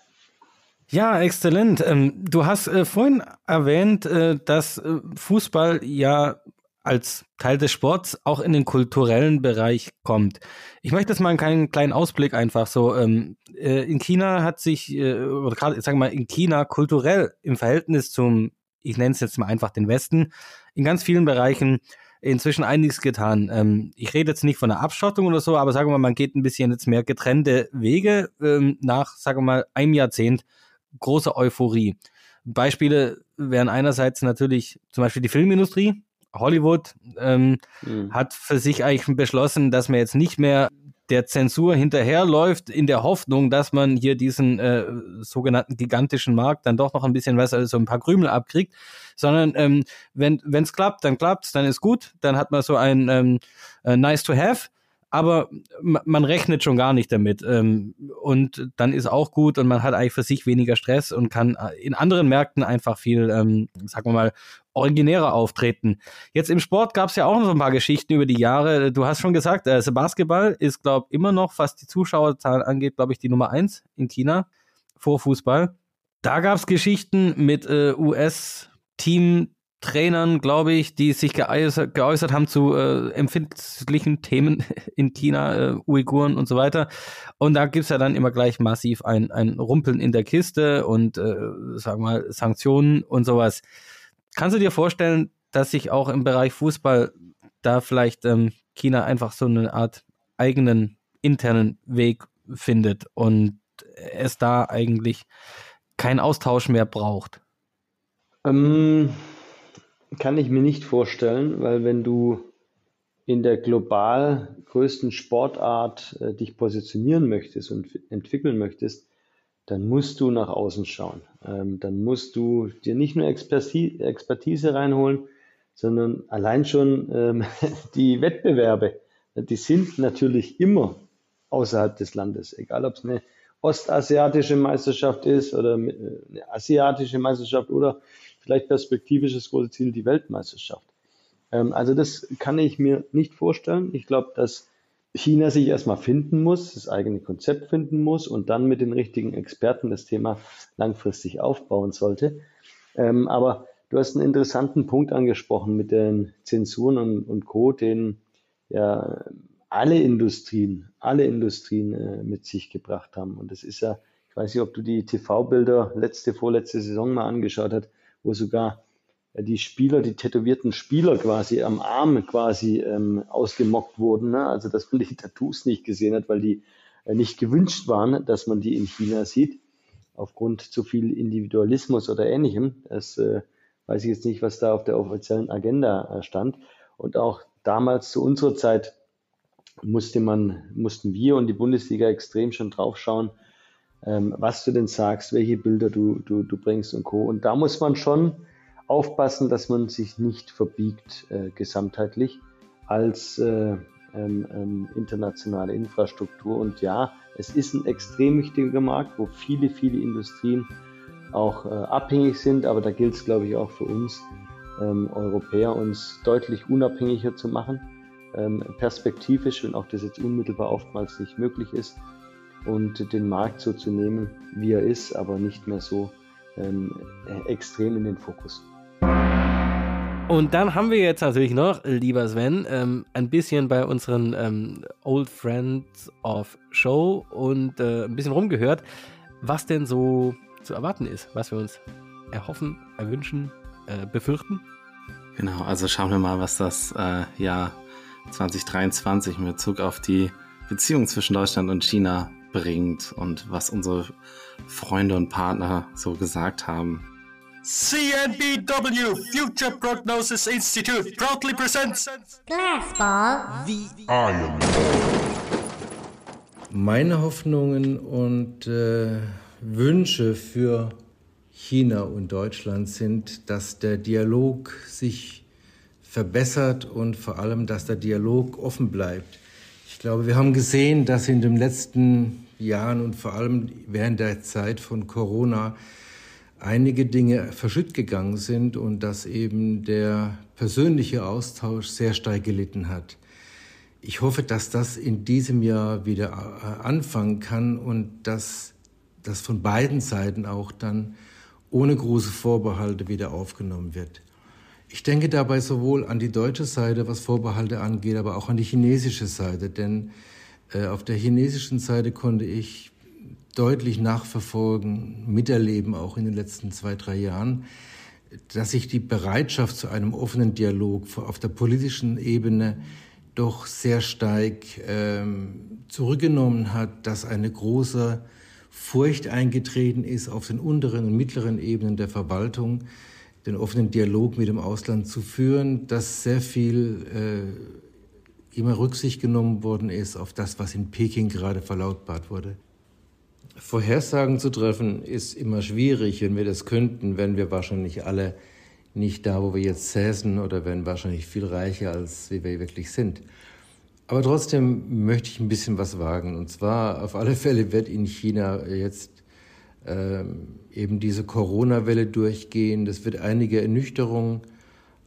[SPEAKER 1] Ja, exzellent. Ähm, du hast äh, vorhin erwähnt, äh, dass äh, Fußball ja als Teil des Sports auch in den kulturellen Bereich kommt. Ich möchte jetzt mal einen kleinen, Ausblick einfach so. Ähm, äh, in China hat sich, äh, oder gerade, sagen wir mal, in China kulturell im Verhältnis zum, ich nenne es jetzt mal einfach den Westen, in ganz vielen Bereichen inzwischen einiges getan. Ähm, ich rede jetzt nicht von einer Abschottung oder so, aber sagen wir mal, man geht ein bisschen jetzt mehr getrennte Wege ähm, nach, sagen wir mal, einem Jahrzehnt große Euphorie. Beispiele wären einerseits natürlich zum Beispiel die Filmindustrie. Hollywood ähm, mhm. hat für sich eigentlich beschlossen, dass man jetzt nicht mehr der Zensur hinterherläuft, in der Hoffnung, dass man hier diesen äh, sogenannten gigantischen Markt dann doch noch ein bisschen was, also ein paar Krümel abkriegt, sondern ähm, wenn es klappt, dann klappt's, dann ist gut, dann hat man so ein ähm, äh, nice to have aber man rechnet schon gar nicht damit. Ähm, und dann ist auch gut und man hat eigentlich für sich weniger Stress und kann äh, in anderen Märkten einfach viel, ähm, sagen wir mal, originärer auftreten. Jetzt im Sport gab es ja auch noch ein paar Geschichten über die Jahre. Du hast schon gesagt, äh, Basketball ist, glaube ich, immer noch, was die Zuschauerzahlen angeht, glaube ich, die Nummer eins in China vor Fußball. Da gab es Geschichten mit äh, US-Team Trainern, glaube ich, die sich geäußert, geäußert haben zu äh, empfindlichen Themen in China, äh, Uiguren und so weiter. Und da gibt's ja dann immer gleich massiv ein, ein Rumpeln in der Kiste und, äh, sagen mal, Sanktionen und sowas. Kannst du dir vorstellen, dass sich auch im Bereich Fußball da vielleicht ähm, China einfach so eine Art eigenen internen Weg findet und es da eigentlich keinen Austausch mehr braucht?
[SPEAKER 4] Ähm kann ich mir nicht vorstellen, weil wenn du in der global größten Sportart äh, dich positionieren möchtest und entwickeln möchtest, dann musst du nach außen schauen. Ähm, dann musst du dir nicht nur Expertise, Expertise reinholen, sondern allein schon ähm, die Wettbewerbe, die sind natürlich immer außerhalb des Landes, egal ob es eine ostasiatische Meisterschaft ist oder äh, eine asiatische Meisterschaft oder vielleicht perspektivisch das große Ziel die Weltmeisterschaft. Ähm, also das kann ich mir nicht vorstellen. Ich glaube, dass China sich erstmal finden muss, das eigene Konzept finden muss und dann mit den richtigen Experten das Thema langfristig aufbauen sollte. Ähm, aber du hast einen interessanten Punkt angesprochen mit den Zensuren und, und Co., den ja alle Industrien, alle Industrien äh, mit sich gebracht haben. Und das ist ja, ich weiß nicht, ob du die TV-Bilder letzte, vorletzte Saison mal angeschaut hast, wo sogar äh, die Spieler, die tätowierten Spieler quasi am Arm quasi ähm, ausgemockt wurden. Ne? Also dass man die Tattoos nicht gesehen hat, weil die äh, nicht gewünscht waren, dass man die in China sieht, aufgrund zu viel Individualismus oder ähnlichem. Das äh, weiß ich jetzt nicht, was da auf der offiziellen Agenda äh, stand. Und auch damals zu unserer Zeit musste man, mussten wir und die Bundesliga extrem schon drauf schauen, ähm, was du denn sagst, welche Bilder du, du, du bringst und Co. Und da muss man schon aufpassen, dass man sich nicht verbiegt äh, gesamtheitlich als äh, ähm, ähm, internationale Infrastruktur. Und ja, es ist ein extrem wichtiger Markt, wo viele, viele Industrien auch äh, abhängig sind, aber da gilt es, glaube ich, auch für uns ähm, Europäer, uns deutlich unabhängiger zu machen, ähm, perspektivisch, wenn auch das jetzt unmittelbar oftmals nicht möglich ist und den Markt so zu nehmen, wie er ist, aber nicht mehr so ähm, extrem in den Fokus.
[SPEAKER 1] Und dann haben wir jetzt natürlich noch, lieber Sven, ähm, ein bisschen bei unseren ähm, Old Friends of Show und äh, ein bisschen rumgehört, was denn so zu erwarten ist, was wir uns erhoffen, erwünschen, äh, befürchten.
[SPEAKER 3] Genau, also schauen wir mal, was das äh, Jahr 2023 mit Bezug auf die Beziehung zwischen Deutschland und China bringt und was unsere Freunde und Partner so gesagt haben.
[SPEAKER 5] CNBW Future Prognosis Institute proudly presents
[SPEAKER 6] Glassball The Iron Meine Hoffnungen und äh, Wünsche für China und Deutschland sind, dass der Dialog sich verbessert und vor allem, dass der Dialog offen bleibt. Ich glaube, wir haben gesehen, dass in den letzten Jahren und vor allem während der Zeit von Corona einige Dinge verschütt gegangen sind und dass eben der persönliche Austausch sehr stark gelitten hat. Ich hoffe, dass das in diesem Jahr wieder äh, anfangen kann und dass das von beiden Seiten auch dann ohne große Vorbehalte wieder aufgenommen wird. Ich denke dabei sowohl an die deutsche Seite, was Vorbehalte angeht, aber auch an die chinesische Seite, denn äh, auf der chinesischen Seite konnte ich deutlich nachverfolgen, miterleben, auch in den letzten zwei, drei Jahren, dass sich die Bereitschaft zu einem offenen Dialog auf der politischen Ebene doch sehr stark ähm, zurückgenommen hat, dass eine große Furcht eingetreten ist, auf den unteren und mittleren Ebenen der Verwaltung den offenen Dialog mit dem Ausland zu führen, dass sehr viel äh, immer Rücksicht genommen worden ist auf das, was in Peking gerade verlautbart wurde. Vorhersagen zu treffen ist immer schwierig, wenn wir das könnten, wenn wir wahrscheinlich alle nicht da, wo wir jetzt säßen oder wären wahrscheinlich viel reicher, als wir wirklich sind. Aber trotzdem möchte ich ein bisschen was wagen. Und zwar auf alle Fälle wird in China jetzt eben diese Corona-Welle durchgehen. Das wird einige Ernüchterungen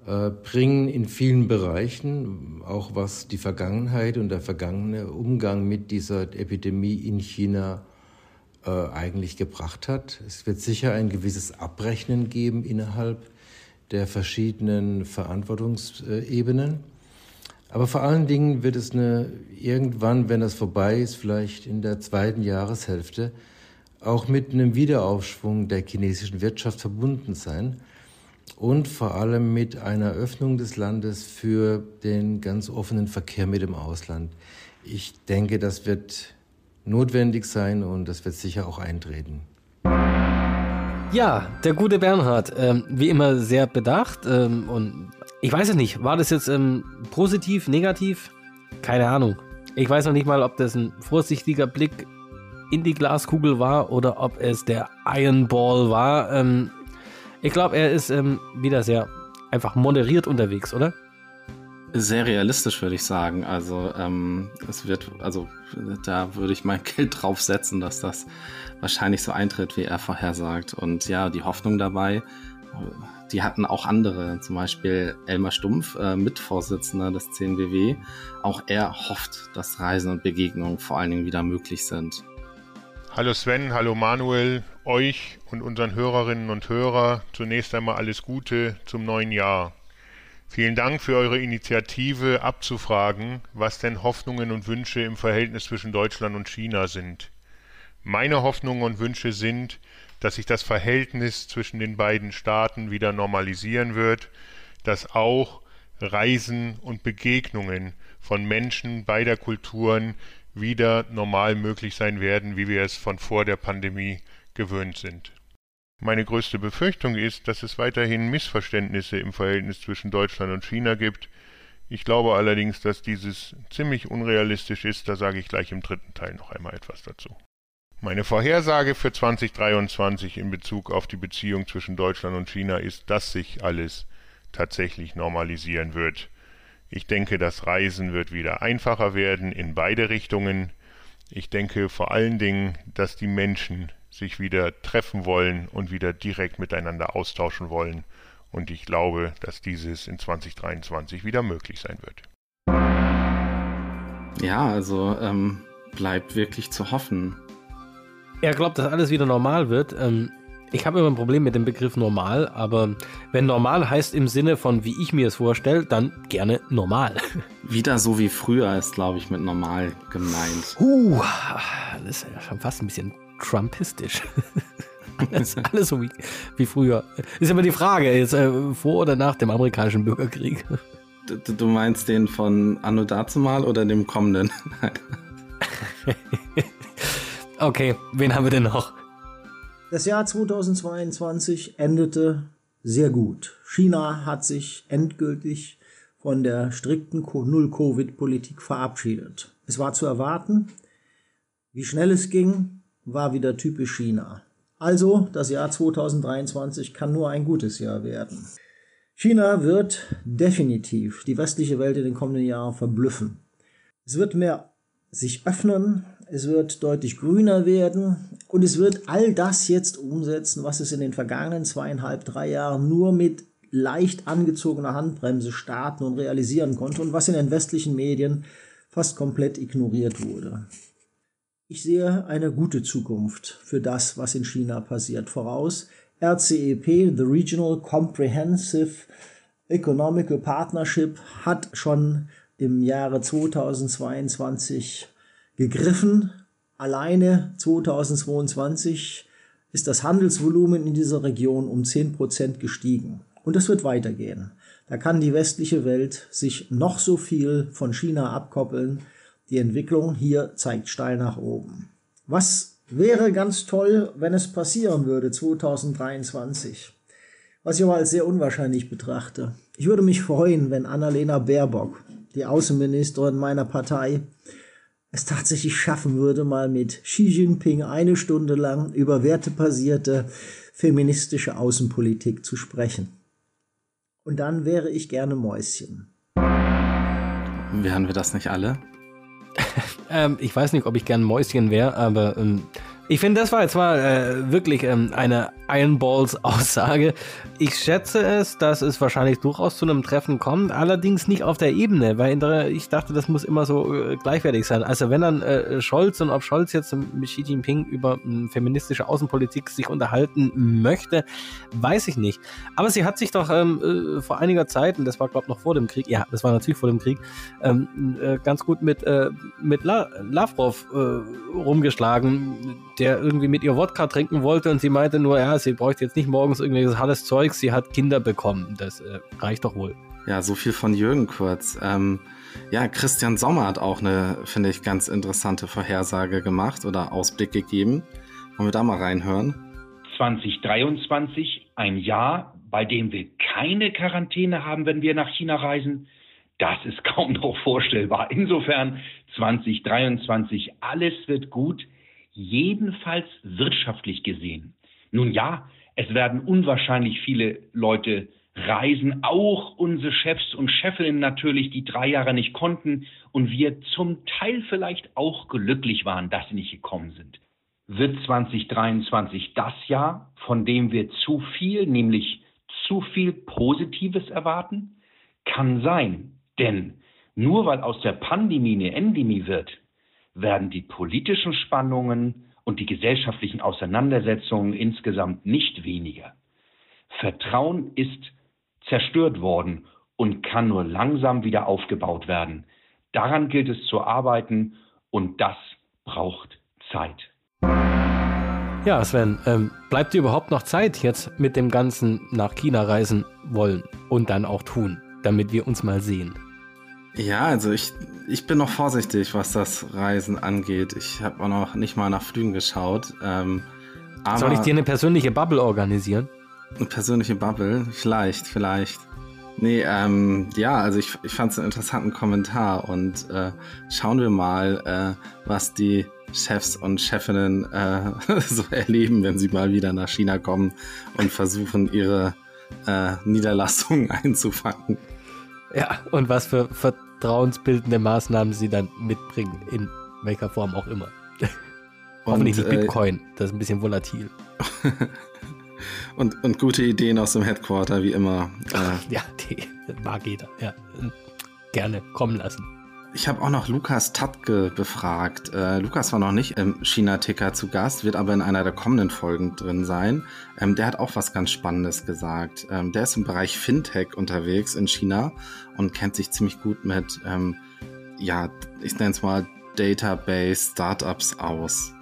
[SPEAKER 6] äh, bringen in vielen Bereichen, auch was die Vergangenheit und der vergangene Umgang mit dieser Epidemie in China äh, eigentlich gebracht hat. Es wird sicher ein gewisses Abrechnen geben innerhalb der verschiedenen Verantwortungsebenen. Aber vor allen Dingen wird es eine, irgendwann, wenn das vorbei ist, vielleicht in der zweiten Jahreshälfte, auch mit einem Wiederaufschwung der chinesischen Wirtschaft verbunden sein und vor allem mit einer Öffnung des Landes für den ganz offenen Verkehr mit dem Ausland. Ich denke, das wird notwendig sein und das wird sicher auch eintreten.
[SPEAKER 1] Ja, der gute Bernhard, ähm, wie immer sehr bedacht ähm, und ich weiß es nicht, war das jetzt ähm, positiv, negativ? Keine Ahnung. Ich weiß noch nicht mal, ob das ein vorsichtiger Blick in die Glaskugel war oder ob es der Iron Ball war. Ähm, ich glaube, er ist ähm, wieder sehr einfach moderiert unterwegs, oder?
[SPEAKER 3] Sehr realistisch, würde ich sagen. Also ähm, es wird, also da würde ich mein Geld drauf setzen, dass das wahrscheinlich so eintritt, wie er vorhersagt. Und ja, die Hoffnung dabei, die hatten auch andere, zum Beispiel Elmar Stumpf, äh, Mitvorsitzender des CNBW. Auch er hofft, dass Reisen und Begegnungen vor allen Dingen wieder möglich sind.
[SPEAKER 7] Hallo Sven, hallo Manuel, euch und unseren Hörerinnen und Hörer zunächst einmal alles Gute zum neuen Jahr. Vielen Dank für eure Initiative abzufragen, was denn Hoffnungen und Wünsche im Verhältnis zwischen Deutschland und China sind. Meine Hoffnungen und Wünsche sind, dass sich das Verhältnis zwischen den beiden Staaten wieder normalisieren wird, dass auch Reisen und Begegnungen von Menschen beider Kulturen wieder normal möglich sein werden, wie wir es von vor der Pandemie gewöhnt sind. Meine größte Befürchtung ist, dass es weiterhin Missverständnisse im Verhältnis zwischen Deutschland und China gibt. Ich glaube allerdings, dass dieses ziemlich unrealistisch ist, da sage ich gleich im dritten Teil noch einmal etwas dazu. Meine Vorhersage für 2023 in Bezug auf die Beziehung zwischen Deutschland und China ist, dass sich alles tatsächlich normalisieren wird. Ich denke, das Reisen wird wieder einfacher werden in beide Richtungen. Ich denke vor allen Dingen, dass die Menschen sich wieder treffen wollen und wieder direkt miteinander austauschen wollen. Und ich glaube, dass dieses in 2023 wieder möglich sein wird.
[SPEAKER 3] Ja, also ähm, bleibt wirklich zu hoffen.
[SPEAKER 1] Er glaubt, dass alles wieder normal wird. Ähm, ich habe immer ein Problem mit dem Begriff normal, aber wenn normal heißt im Sinne von, wie ich mir es vorstelle, dann gerne normal.
[SPEAKER 3] Wieder so wie früher ist, glaube ich, mit normal gemeint.
[SPEAKER 1] Uh, das ist ja schon fast ein bisschen trumpistisch. alles, alles so wie, wie früher. Ist immer die Frage, jetzt äh, vor oder nach dem amerikanischen Bürgerkrieg.
[SPEAKER 3] Du, du meinst den von Anno dazumal oder dem kommenden?
[SPEAKER 1] okay, wen haben wir denn noch?
[SPEAKER 8] Das Jahr 2022 endete sehr gut. China hat sich endgültig von der strikten Null-Covid-Politik verabschiedet. Es war zu erwarten. Wie schnell es ging, war wieder typisch China. Also, das Jahr 2023 kann nur ein gutes Jahr werden. China wird definitiv die westliche Welt in den kommenden Jahren verblüffen. Es wird mehr sich öffnen, es wird deutlich grüner werden und es wird all das jetzt umsetzen, was es in den vergangenen zweieinhalb, drei Jahren nur mit leicht angezogener Handbremse starten und realisieren konnte und was in den westlichen Medien fast komplett ignoriert wurde. Ich sehe eine gute Zukunft für das, was in China passiert, voraus. RCEP, the Regional Comprehensive Economical Partnership, hat schon im Jahre 2022 gegriffen. Alleine 2022 ist das Handelsvolumen in dieser Region um 10% gestiegen. Und das wird weitergehen. Da kann die westliche Welt sich noch so viel von China abkoppeln. Die Entwicklung hier zeigt steil nach oben. Was wäre ganz toll, wenn es passieren würde 2023? Was ich aber als sehr unwahrscheinlich betrachte. Ich würde mich freuen, wenn Annalena Baerbock, die Außenministerin meiner Partei, es tatsächlich schaffen würde, mal mit Xi Jinping eine Stunde lang über wertebasierte feministische Außenpolitik zu sprechen. Und dann wäre ich gerne Mäuschen.
[SPEAKER 3] Wären wir das nicht alle?
[SPEAKER 1] ähm, ich weiß nicht, ob ich gern Mäuschen wäre, aber ähm, ich finde, das war jetzt mal äh, wirklich ähm, eine Ironballs-Aussage. Ich schätze es, dass es wahrscheinlich durchaus zu einem Treffen kommt, allerdings nicht auf der Ebene, weil der, ich dachte, das muss immer so äh, gleichwertig sein. Also wenn dann äh, Scholz und ob Scholz jetzt mit Xi Jinping über äh, feministische Außenpolitik sich unterhalten möchte, weiß ich nicht. Aber sie hat sich doch ähm, äh, vor einiger Zeit, und das war glaube ich noch vor dem Krieg, ja, das war natürlich vor dem Krieg, ähm, äh, ganz gut mit, äh, mit La Lavrov rumgeschlagen der irgendwie mit ihr Wodka trinken wollte und sie meinte nur, ja, sie bräuchte jetzt nicht morgens irgendwelches halles Zeug, sie hat Kinder bekommen. Das äh, reicht doch wohl.
[SPEAKER 3] Ja, so viel von Jürgen kurz. Ähm, ja, Christian Sommer hat auch eine, finde ich, ganz interessante Vorhersage gemacht oder Ausblick gegeben. Wollen wir da mal reinhören?
[SPEAKER 9] 2023, ein Jahr, bei dem wir keine Quarantäne haben, wenn wir nach China reisen. Das ist kaum noch vorstellbar. Insofern 2023, alles wird gut jedenfalls wirtschaftlich gesehen. Nun ja, es werden unwahrscheinlich viele Leute reisen, auch unsere Chefs und Chefinnen natürlich, die drei Jahre nicht konnten und wir zum Teil vielleicht auch glücklich waren, dass sie nicht gekommen sind. Wird 2023 das Jahr, von dem wir zu viel, nämlich zu viel Positives erwarten? Kann sein, denn nur weil aus der Pandemie eine Endemie wird, werden die politischen Spannungen und die gesellschaftlichen Auseinandersetzungen insgesamt nicht weniger. Vertrauen ist zerstört worden und kann nur langsam wieder aufgebaut werden. Daran gilt es zu arbeiten und das braucht Zeit.
[SPEAKER 1] Ja, Sven, ähm, bleibt dir überhaupt noch Zeit jetzt mit dem Ganzen nach China reisen wollen und dann auch tun, damit wir uns mal sehen?
[SPEAKER 3] Ja, also ich, ich bin noch vorsichtig, was das Reisen angeht. Ich habe auch noch nicht mal nach Flügen geschaut. Ähm,
[SPEAKER 1] Soll ich dir eine persönliche Bubble organisieren?
[SPEAKER 3] Eine persönliche Bubble? Vielleicht, vielleicht. Nee, ähm, ja, also ich, ich fand es einen interessanten Kommentar und äh, schauen wir mal, äh, was die Chefs und Chefinnen äh, so erleben, wenn sie mal wieder nach China kommen und versuchen, ihre äh, Niederlassungen einzufangen.
[SPEAKER 1] Ja, und was für vertrauensbildende Maßnahmen sie dann mitbringen, in welcher Form auch immer. Hoffentlich nicht äh, Bitcoin, das ist ein bisschen volatil.
[SPEAKER 3] und, und gute Ideen aus dem Headquarter, wie immer.
[SPEAKER 1] Äh, ja, die mag jeder. Ja. Gerne kommen lassen.
[SPEAKER 3] Ich habe auch noch Lukas Tatke befragt. Äh, Lukas war noch nicht im China-Ticker zu Gast, wird aber in einer der kommenden Folgen drin sein. Ähm, der hat auch was ganz Spannendes gesagt. Ähm, der ist im Bereich Fintech unterwegs in China und kennt sich ziemlich gut mit, ähm, ja, ich nenne es mal Database Startups aus.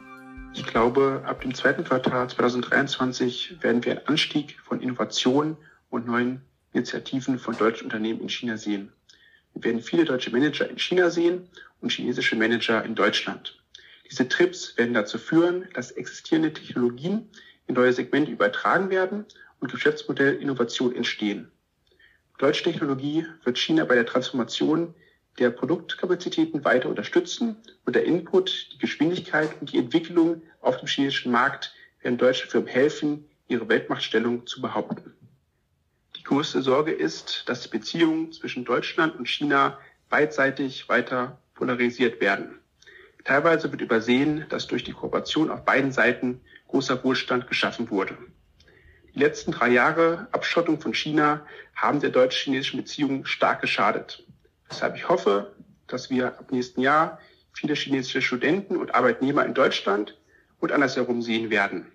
[SPEAKER 10] Ich glaube, ab dem zweiten Quartal 2023 werden wir einen Anstieg von Innovationen und neuen Initiativen von deutschen Unternehmen in China sehen. Wir werden viele deutsche Manager in China sehen und chinesische Manager in Deutschland. Diese Trips werden dazu führen, dass existierende Technologien in neue Segmente übertragen werden und Geschäftsmodell Innovation entstehen. Deutsche Technologie wird China bei der Transformation der Produktkapazitäten weiter unterstützen und der Input, die Geschwindigkeit und die Entwicklung auf dem chinesischen Markt werden deutsche Firmen helfen, ihre Weltmachtstellung zu behaupten. Die größte Sorge ist, dass Beziehungen zwischen Deutschland und China beidseitig weiter polarisiert werden. Teilweise wird übersehen, dass durch die Kooperation auf beiden Seiten großer Wohlstand geschaffen wurde. Die letzten drei Jahre Abschottung von China haben der deutsch-chinesischen Beziehung stark geschadet. Weshalb ich hoffe, dass wir ab nächsten Jahr viele chinesische Studenten und Arbeitnehmer in Deutschland und andersherum sehen werden.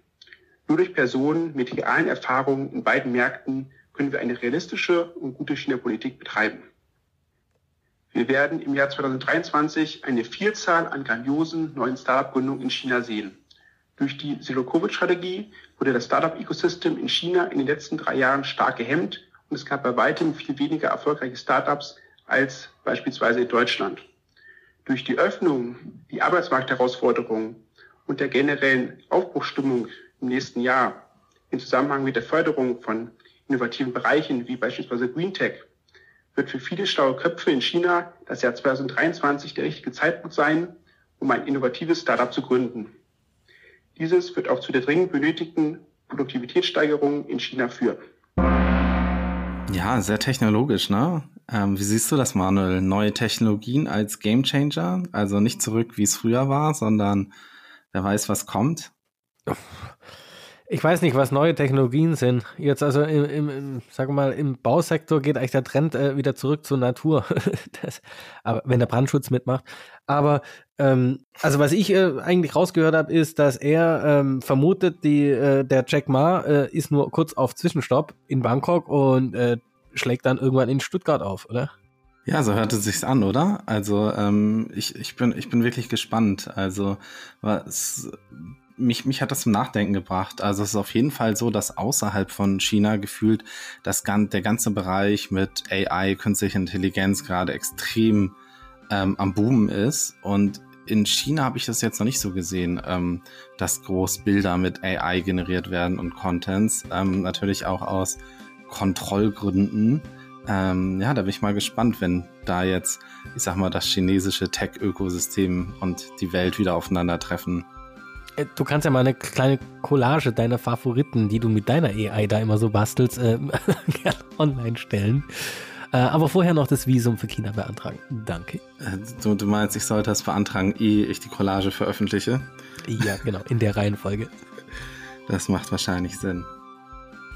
[SPEAKER 10] Nur durch Personen mit realen Erfahrungen in beiden Märkten können wir eine realistische und gute China-Politik betreiben. Wir werden im Jahr 2023 eine Vielzahl an grandiosen neuen Startup-Gründungen in China sehen. Durch die Zero-Covid-Strategie wurde das Startup-Ecosystem in China in den letzten drei Jahren stark gehemmt und es gab bei weitem viel weniger erfolgreiche Startups als beispielsweise in Deutschland. Durch die Öffnung, die Arbeitsmarktherausforderungen und der generellen Aufbruchstimmung im nächsten Jahr im Zusammenhang mit der Förderung von innovativen Bereichen wie beispielsweise Green Tech wird für viele schlaue Köpfe in China das Jahr 2023 der richtige Zeitpunkt sein, um ein innovatives Startup zu gründen. Dieses wird auch zu der dringend benötigten Produktivitätssteigerung in China führen.
[SPEAKER 3] Ja, sehr technologisch, ne? Ähm, wie siehst du das, Manuel? Neue Technologien als Gamechanger? Also nicht zurück, wie es früher war, sondern wer weiß, was kommt?
[SPEAKER 1] Ich weiß nicht, was neue Technologien sind. Jetzt also im, im, sag mal, im Bausektor geht eigentlich der Trend äh, wieder zurück zur Natur. das, aber wenn der Brandschutz mitmacht. Aber ähm, also was ich äh, eigentlich rausgehört habe, ist, dass er ähm, vermutet, die, äh, der Jack Ma äh, ist nur kurz auf Zwischenstopp in Bangkok und äh, schlägt dann irgendwann in Stuttgart auf, oder?
[SPEAKER 3] Ja, so hört es sich an, oder? Also ähm, ich, ich, bin, ich bin wirklich gespannt. Also was mich, mich hat das zum Nachdenken gebracht. Also es ist auf jeden Fall so, dass außerhalb von China gefühlt das, der ganze Bereich mit AI, künstlicher Intelligenz gerade extrem ähm, am Boomen ist. Und in China habe ich das jetzt noch nicht so gesehen, ähm, dass groß Bilder mit AI generiert werden und Contents. Ähm, natürlich auch aus Kontrollgründen. Ähm, ja, da bin ich mal gespannt, wenn da jetzt, ich sag mal, das chinesische Tech-Ökosystem und die Welt wieder aufeinandertreffen.
[SPEAKER 1] Äh, du kannst ja mal eine kleine Collage deiner Favoriten, die du mit deiner AI da immer so bastelst, äh, gerne online stellen. Äh, aber vorher noch das Visum für China beantragen. Danke.
[SPEAKER 3] Äh, du, du meinst, ich sollte das beantragen, ehe ich die Collage veröffentliche?
[SPEAKER 1] Ja, genau, in der Reihenfolge.
[SPEAKER 3] Das macht wahrscheinlich Sinn.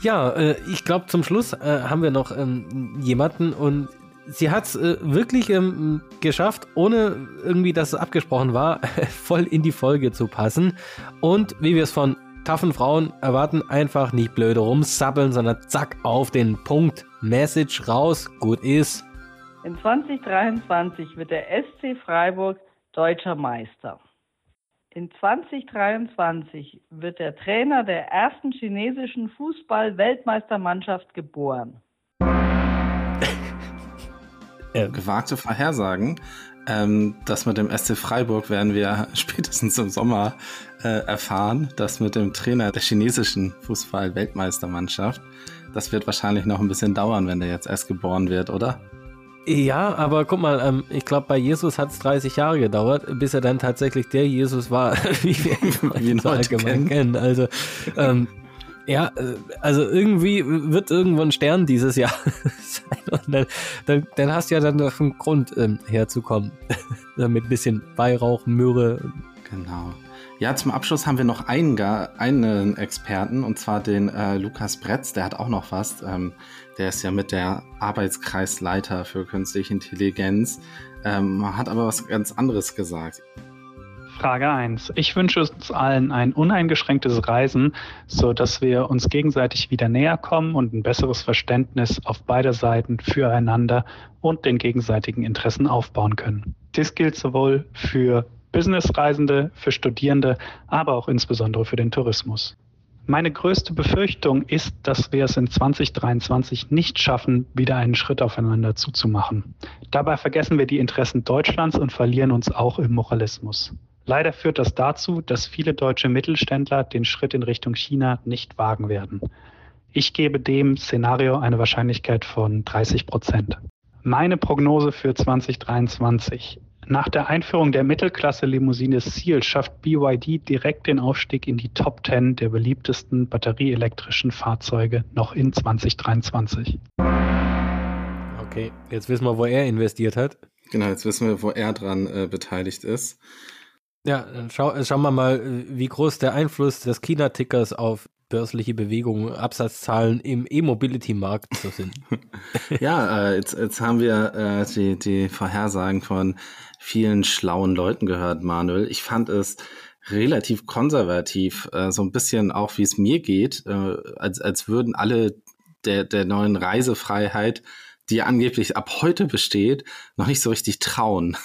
[SPEAKER 1] Ja, äh, ich glaube, zum Schluss äh, haben wir noch ähm, jemanden und sie hat es äh, wirklich ähm, geschafft, ohne irgendwie, dass es abgesprochen war, voll in die Folge zu passen. Und wie wir es von taffen Frauen erwarten, einfach nicht blöde rumsappeln, sondern zack auf den Punkt. Message raus, gut ist.
[SPEAKER 11] In 2023 wird der SC Freiburg deutscher Meister. In 2023 wird der Trainer der ersten chinesischen Fußball-Weltmeistermannschaft geboren.
[SPEAKER 3] Äh, gewagte Vorhersagen. Ähm, das mit dem SC Freiburg werden wir spätestens im Sommer äh, erfahren. Das mit dem Trainer der chinesischen Fußball-Weltmeistermannschaft. Das wird wahrscheinlich noch ein bisschen dauern, wenn der jetzt erst geboren wird, oder?
[SPEAKER 1] Ja, aber guck mal, ähm, ich glaube, bei Jesus hat es 30 Jahre gedauert, bis er dann tatsächlich der Jesus war, wie wir ihn allgemein kennen. Also ähm, ja, äh, also irgendwie wird irgendwo ein Stern dieses Jahr sein. Dann, dann, dann, hast du ja dann noch einen Grund ähm, herzukommen. Mit ein bisschen Weihrauch, Myrrhe.
[SPEAKER 3] Genau. Ja, zum Abschluss haben wir noch einen, einen Experten, und zwar den äh, Lukas Bretz, der hat auch noch was. Ähm, der ist ja mit der Arbeitskreisleiter für künstliche Intelligenz, ähm, hat aber was ganz anderes gesagt.
[SPEAKER 12] Frage 1. Ich wünsche uns allen ein uneingeschränktes Reisen, so dass wir uns gegenseitig wieder näher kommen und ein besseres Verständnis auf beider Seiten füreinander und den gegenseitigen Interessen aufbauen können. Dies gilt sowohl für Businessreisende, für Studierende, aber auch insbesondere für den Tourismus. Meine größte Befürchtung ist, dass wir es in 2023 nicht schaffen, wieder einen Schritt aufeinander zuzumachen. Dabei vergessen wir die Interessen Deutschlands und verlieren uns auch im Moralismus. Leider führt das dazu, dass viele deutsche Mittelständler den Schritt in Richtung China nicht wagen werden. Ich gebe dem Szenario eine Wahrscheinlichkeit von 30 Prozent. Meine Prognose für 2023. Nach der Einführung der Mittelklasse-Limousine Seal schafft BYD direkt den Aufstieg in die Top 10 der beliebtesten batterieelektrischen Fahrzeuge noch in 2023.
[SPEAKER 1] Okay, jetzt wissen wir, wo er investiert hat.
[SPEAKER 3] Genau, jetzt wissen wir, wo er dran äh, beteiligt ist.
[SPEAKER 1] Ja, dann schau, schauen wir mal, wie groß der Einfluss des China-Tickers auf börsliche Bewegungen, Absatzzahlen im E-Mobility-Markt so sind.
[SPEAKER 13] ja, äh, jetzt, jetzt haben wir äh, die, die Vorhersagen von vielen schlauen Leuten gehört, Manuel. Ich fand es relativ konservativ, äh, so ein bisschen auch wie es mir geht, äh, als, als würden alle der, der neuen Reisefreiheit, die angeblich ab heute besteht, noch nicht so richtig trauen.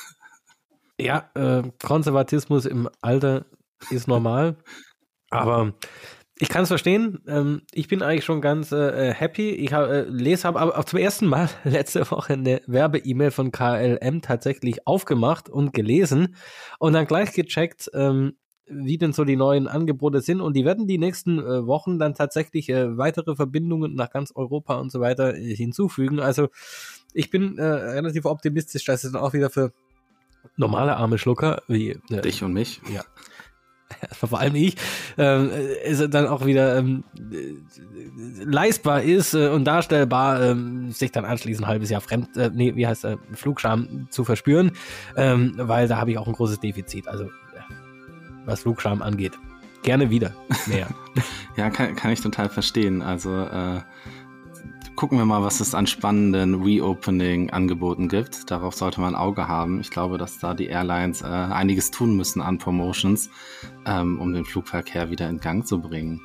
[SPEAKER 1] Ja, äh, Konservatismus im Alter ist normal, aber ich kann es verstehen. Ähm, ich bin eigentlich schon ganz äh, happy. Ich hab, äh, lese, habe aber auch zum ersten Mal letzte Woche eine Werbe-E-Mail von KLM tatsächlich aufgemacht und gelesen und dann gleich gecheckt, ähm, wie denn so die neuen Angebote sind. Und die werden die nächsten äh, Wochen dann tatsächlich äh, weitere Verbindungen nach ganz Europa und so weiter äh, hinzufügen. Also ich bin äh, relativ optimistisch, dass es dann auch wieder für normale arme Schlucker wie
[SPEAKER 13] äh, dich und mich.
[SPEAKER 1] Ja. Vor allem ich, es dann auch wieder ähm, leistbar ist äh, und darstellbar, ähm, sich dann anschließend ein halbes Jahr fremd, äh, nee, wie heißt äh, Flugscham zu verspüren, ähm, weil da habe ich auch ein großes Defizit. Also was Flugscham angeht. Gerne wieder. Mehr.
[SPEAKER 13] ja, kann, kann ich total verstehen. Also äh, gucken wir mal, was es an spannenden Reopening-Angeboten gibt. Darauf sollte man ein Auge haben. Ich glaube, dass da die Airlines äh, einiges tun müssen an Promotions, ähm, um den Flugverkehr wieder in Gang zu bringen.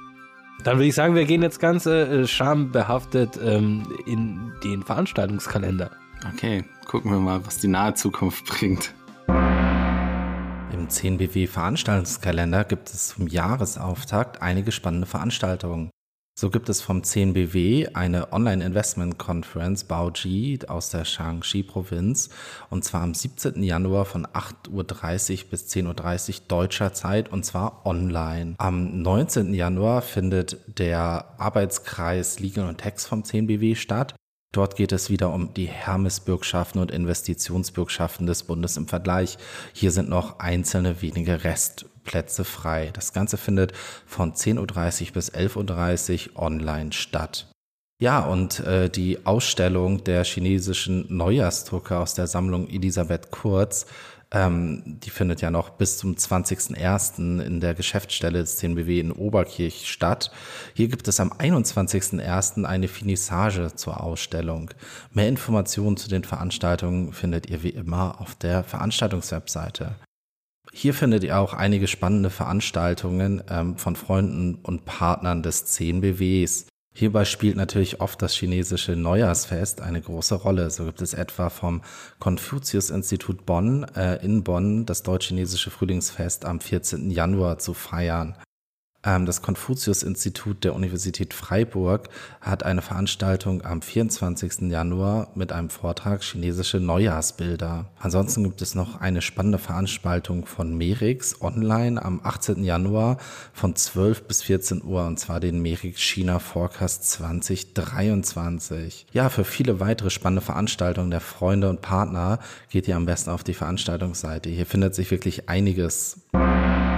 [SPEAKER 1] Dann würde ich sagen, wir gehen jetzt ganz äh, schambehaftet ähm, in den Veranstaltungskalender.
[SPEAKER 13] Okay, gucken wir mal, was die nahe Zukunft bringt.
[SPEAKER 3] Im 10BW Veranstaltungskalender gibt es zum Jahresauftakt einige spannende Veranstaltungen. So gibt es vom 10BW eine Online-Investment-Conference BaoG aus der Shaanxi-Provinz und zwar am 17. Januar von 8.30 Uhr bis 10.30 Uhr deutscher Zeit und zwar online. Am 19. Januar findet der Arbeitskreis Legal und Tax vom 10BW statt. Dort geht es wieder um die Hermes-Bürgschaften und Investitionsbürgschaften des Bundes im Vergleich. Hier sind noch einzelne wenige Restplätze frei. Das Ganze findet von 10.30 Uhr bis 11.30 Uhr online statt. Ja, und äh, die Ausstellung der chinesischen Neujahrsdrucke aus der Sammlung Elisabeth Kurz ähm, die findet ja noch bis zum 20.01. in der Geschäftsstelle des CNBW in Oberkirch statt. Hier gibt es am 21.01. eine Finissage zur Ausstellung. Mehr Informationen zu den Veranstaltungen findet ihr wie immer auf der Veranstaltungswebseite. Hier findet ihr auch einige spannende Veranstaltungen ähm, von Freunden und Partnern des CNBWs. Hierbei spielt natürlich oft das chinesische Neujahrsfest eine große Rolle. So gibt es etwa vom Konfuzius-Institut Bonn äh, in Bonn das deutsch-chinesische Frühlingsfest am 14. Januar zu feiern. Ähm, das Konfuzius-Institut der Universität Freiburg hat eine Veranstaltung am 24. Januar mit einem Vortrag chinesische Neujahrsbilder. Ansonsten gibt es noch eine spannende Veranstaltung von Merix online am 18. Januar von 12 bis 14 Uhr und zwar den Merix China Forecast 2023. Ja, für viele weitere spannende Veranstaltungen der Freunde und Partner geht ihr am besten auf die Veranstaltungsseite. Hier findet sich wirklich einiges.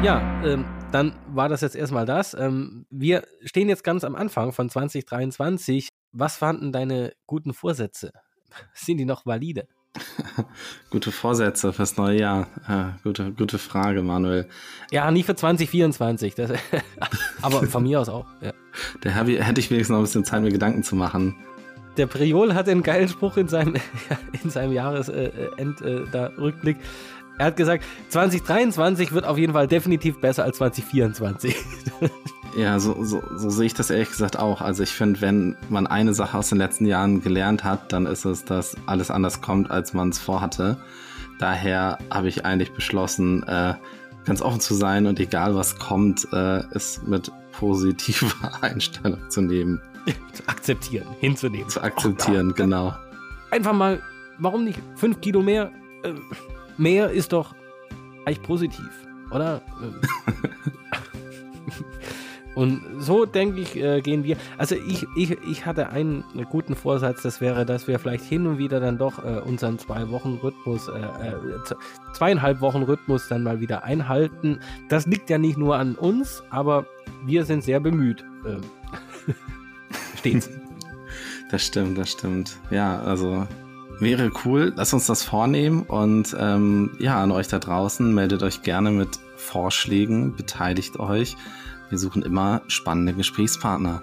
[SPEAKER 1] Ja, ähm, dann war das jetzt erstmal das. Ähm, wir stehen jetzt ganz am Anfang von 2023. Was fanden deine guten Vorsätze? Sind die noch valide?
[SPEAKER 13] gute Vorsätze fürs neue Jahr. Äh, gute, gute Frage, Manuel.
[SPEAKER 1] Ja, nie für 2024. Das, aber von mir aus auch. Ja.
[SPEAKER 13] Da hätte ich wenigstens noch ein bisschen Zeit, mir Gedanken zu machen.
[SPEAKER 1] Der Priol hatte einen geilen Spruch in seinem, in seinem Jahresend-Rückblick. Äh, äh, er hat gesagt, 2023 wird auf jeden Fall definitiv besser als 2024.
[SPEAKER 13] Ja, so, so, so sehe ich das ehrlich gesagt auch. Also ich finde, wenn man eine Sache aus den letzten Jahren gelernt hat, dann ist es, dass alles anders kommt, als man es vorhatte. Daher habe ich eigentlich beschlossen, äh, ganz offen zu sein und egal was kommt, äh, es mit positiver Einstellung zu nehmen.
[SPEAKER 1] zu akzeptieren, hinzunehmen.
[SPEAKER 13] Zu akzeptieren, oh, genau.
[SPEAKER 1] Einfach mal, warum nicht? Fünf Kilo mehr? Äh, mehr ist doch eigentlich positiv, oder? Und so denke ich, äh, gehen wir. Also ich, ich, ich hatte einen guten Vorsatz, das wäre, dass wir vielleicht hin und wieder dann doch äh, unseren zwei Wochen Rhythmus, äh, äh zweieinhalb Wochen Rhythmus dann mal wieder einhalten. Das liegt ja nicht nur an uns, aber wir sind sehr bemüht. Ähm, stets.
[SPEAKER 13] Das stimmt, das stimmt. Ja, also Wäre cool, lasst uns das vornehmen und ähm, ja, an euch da draußen, meldet euch gerne mit
[SPEAKER 3] Vorschlägen, beteiligt euch. Wir suchen immer spannende Gesprächspartner.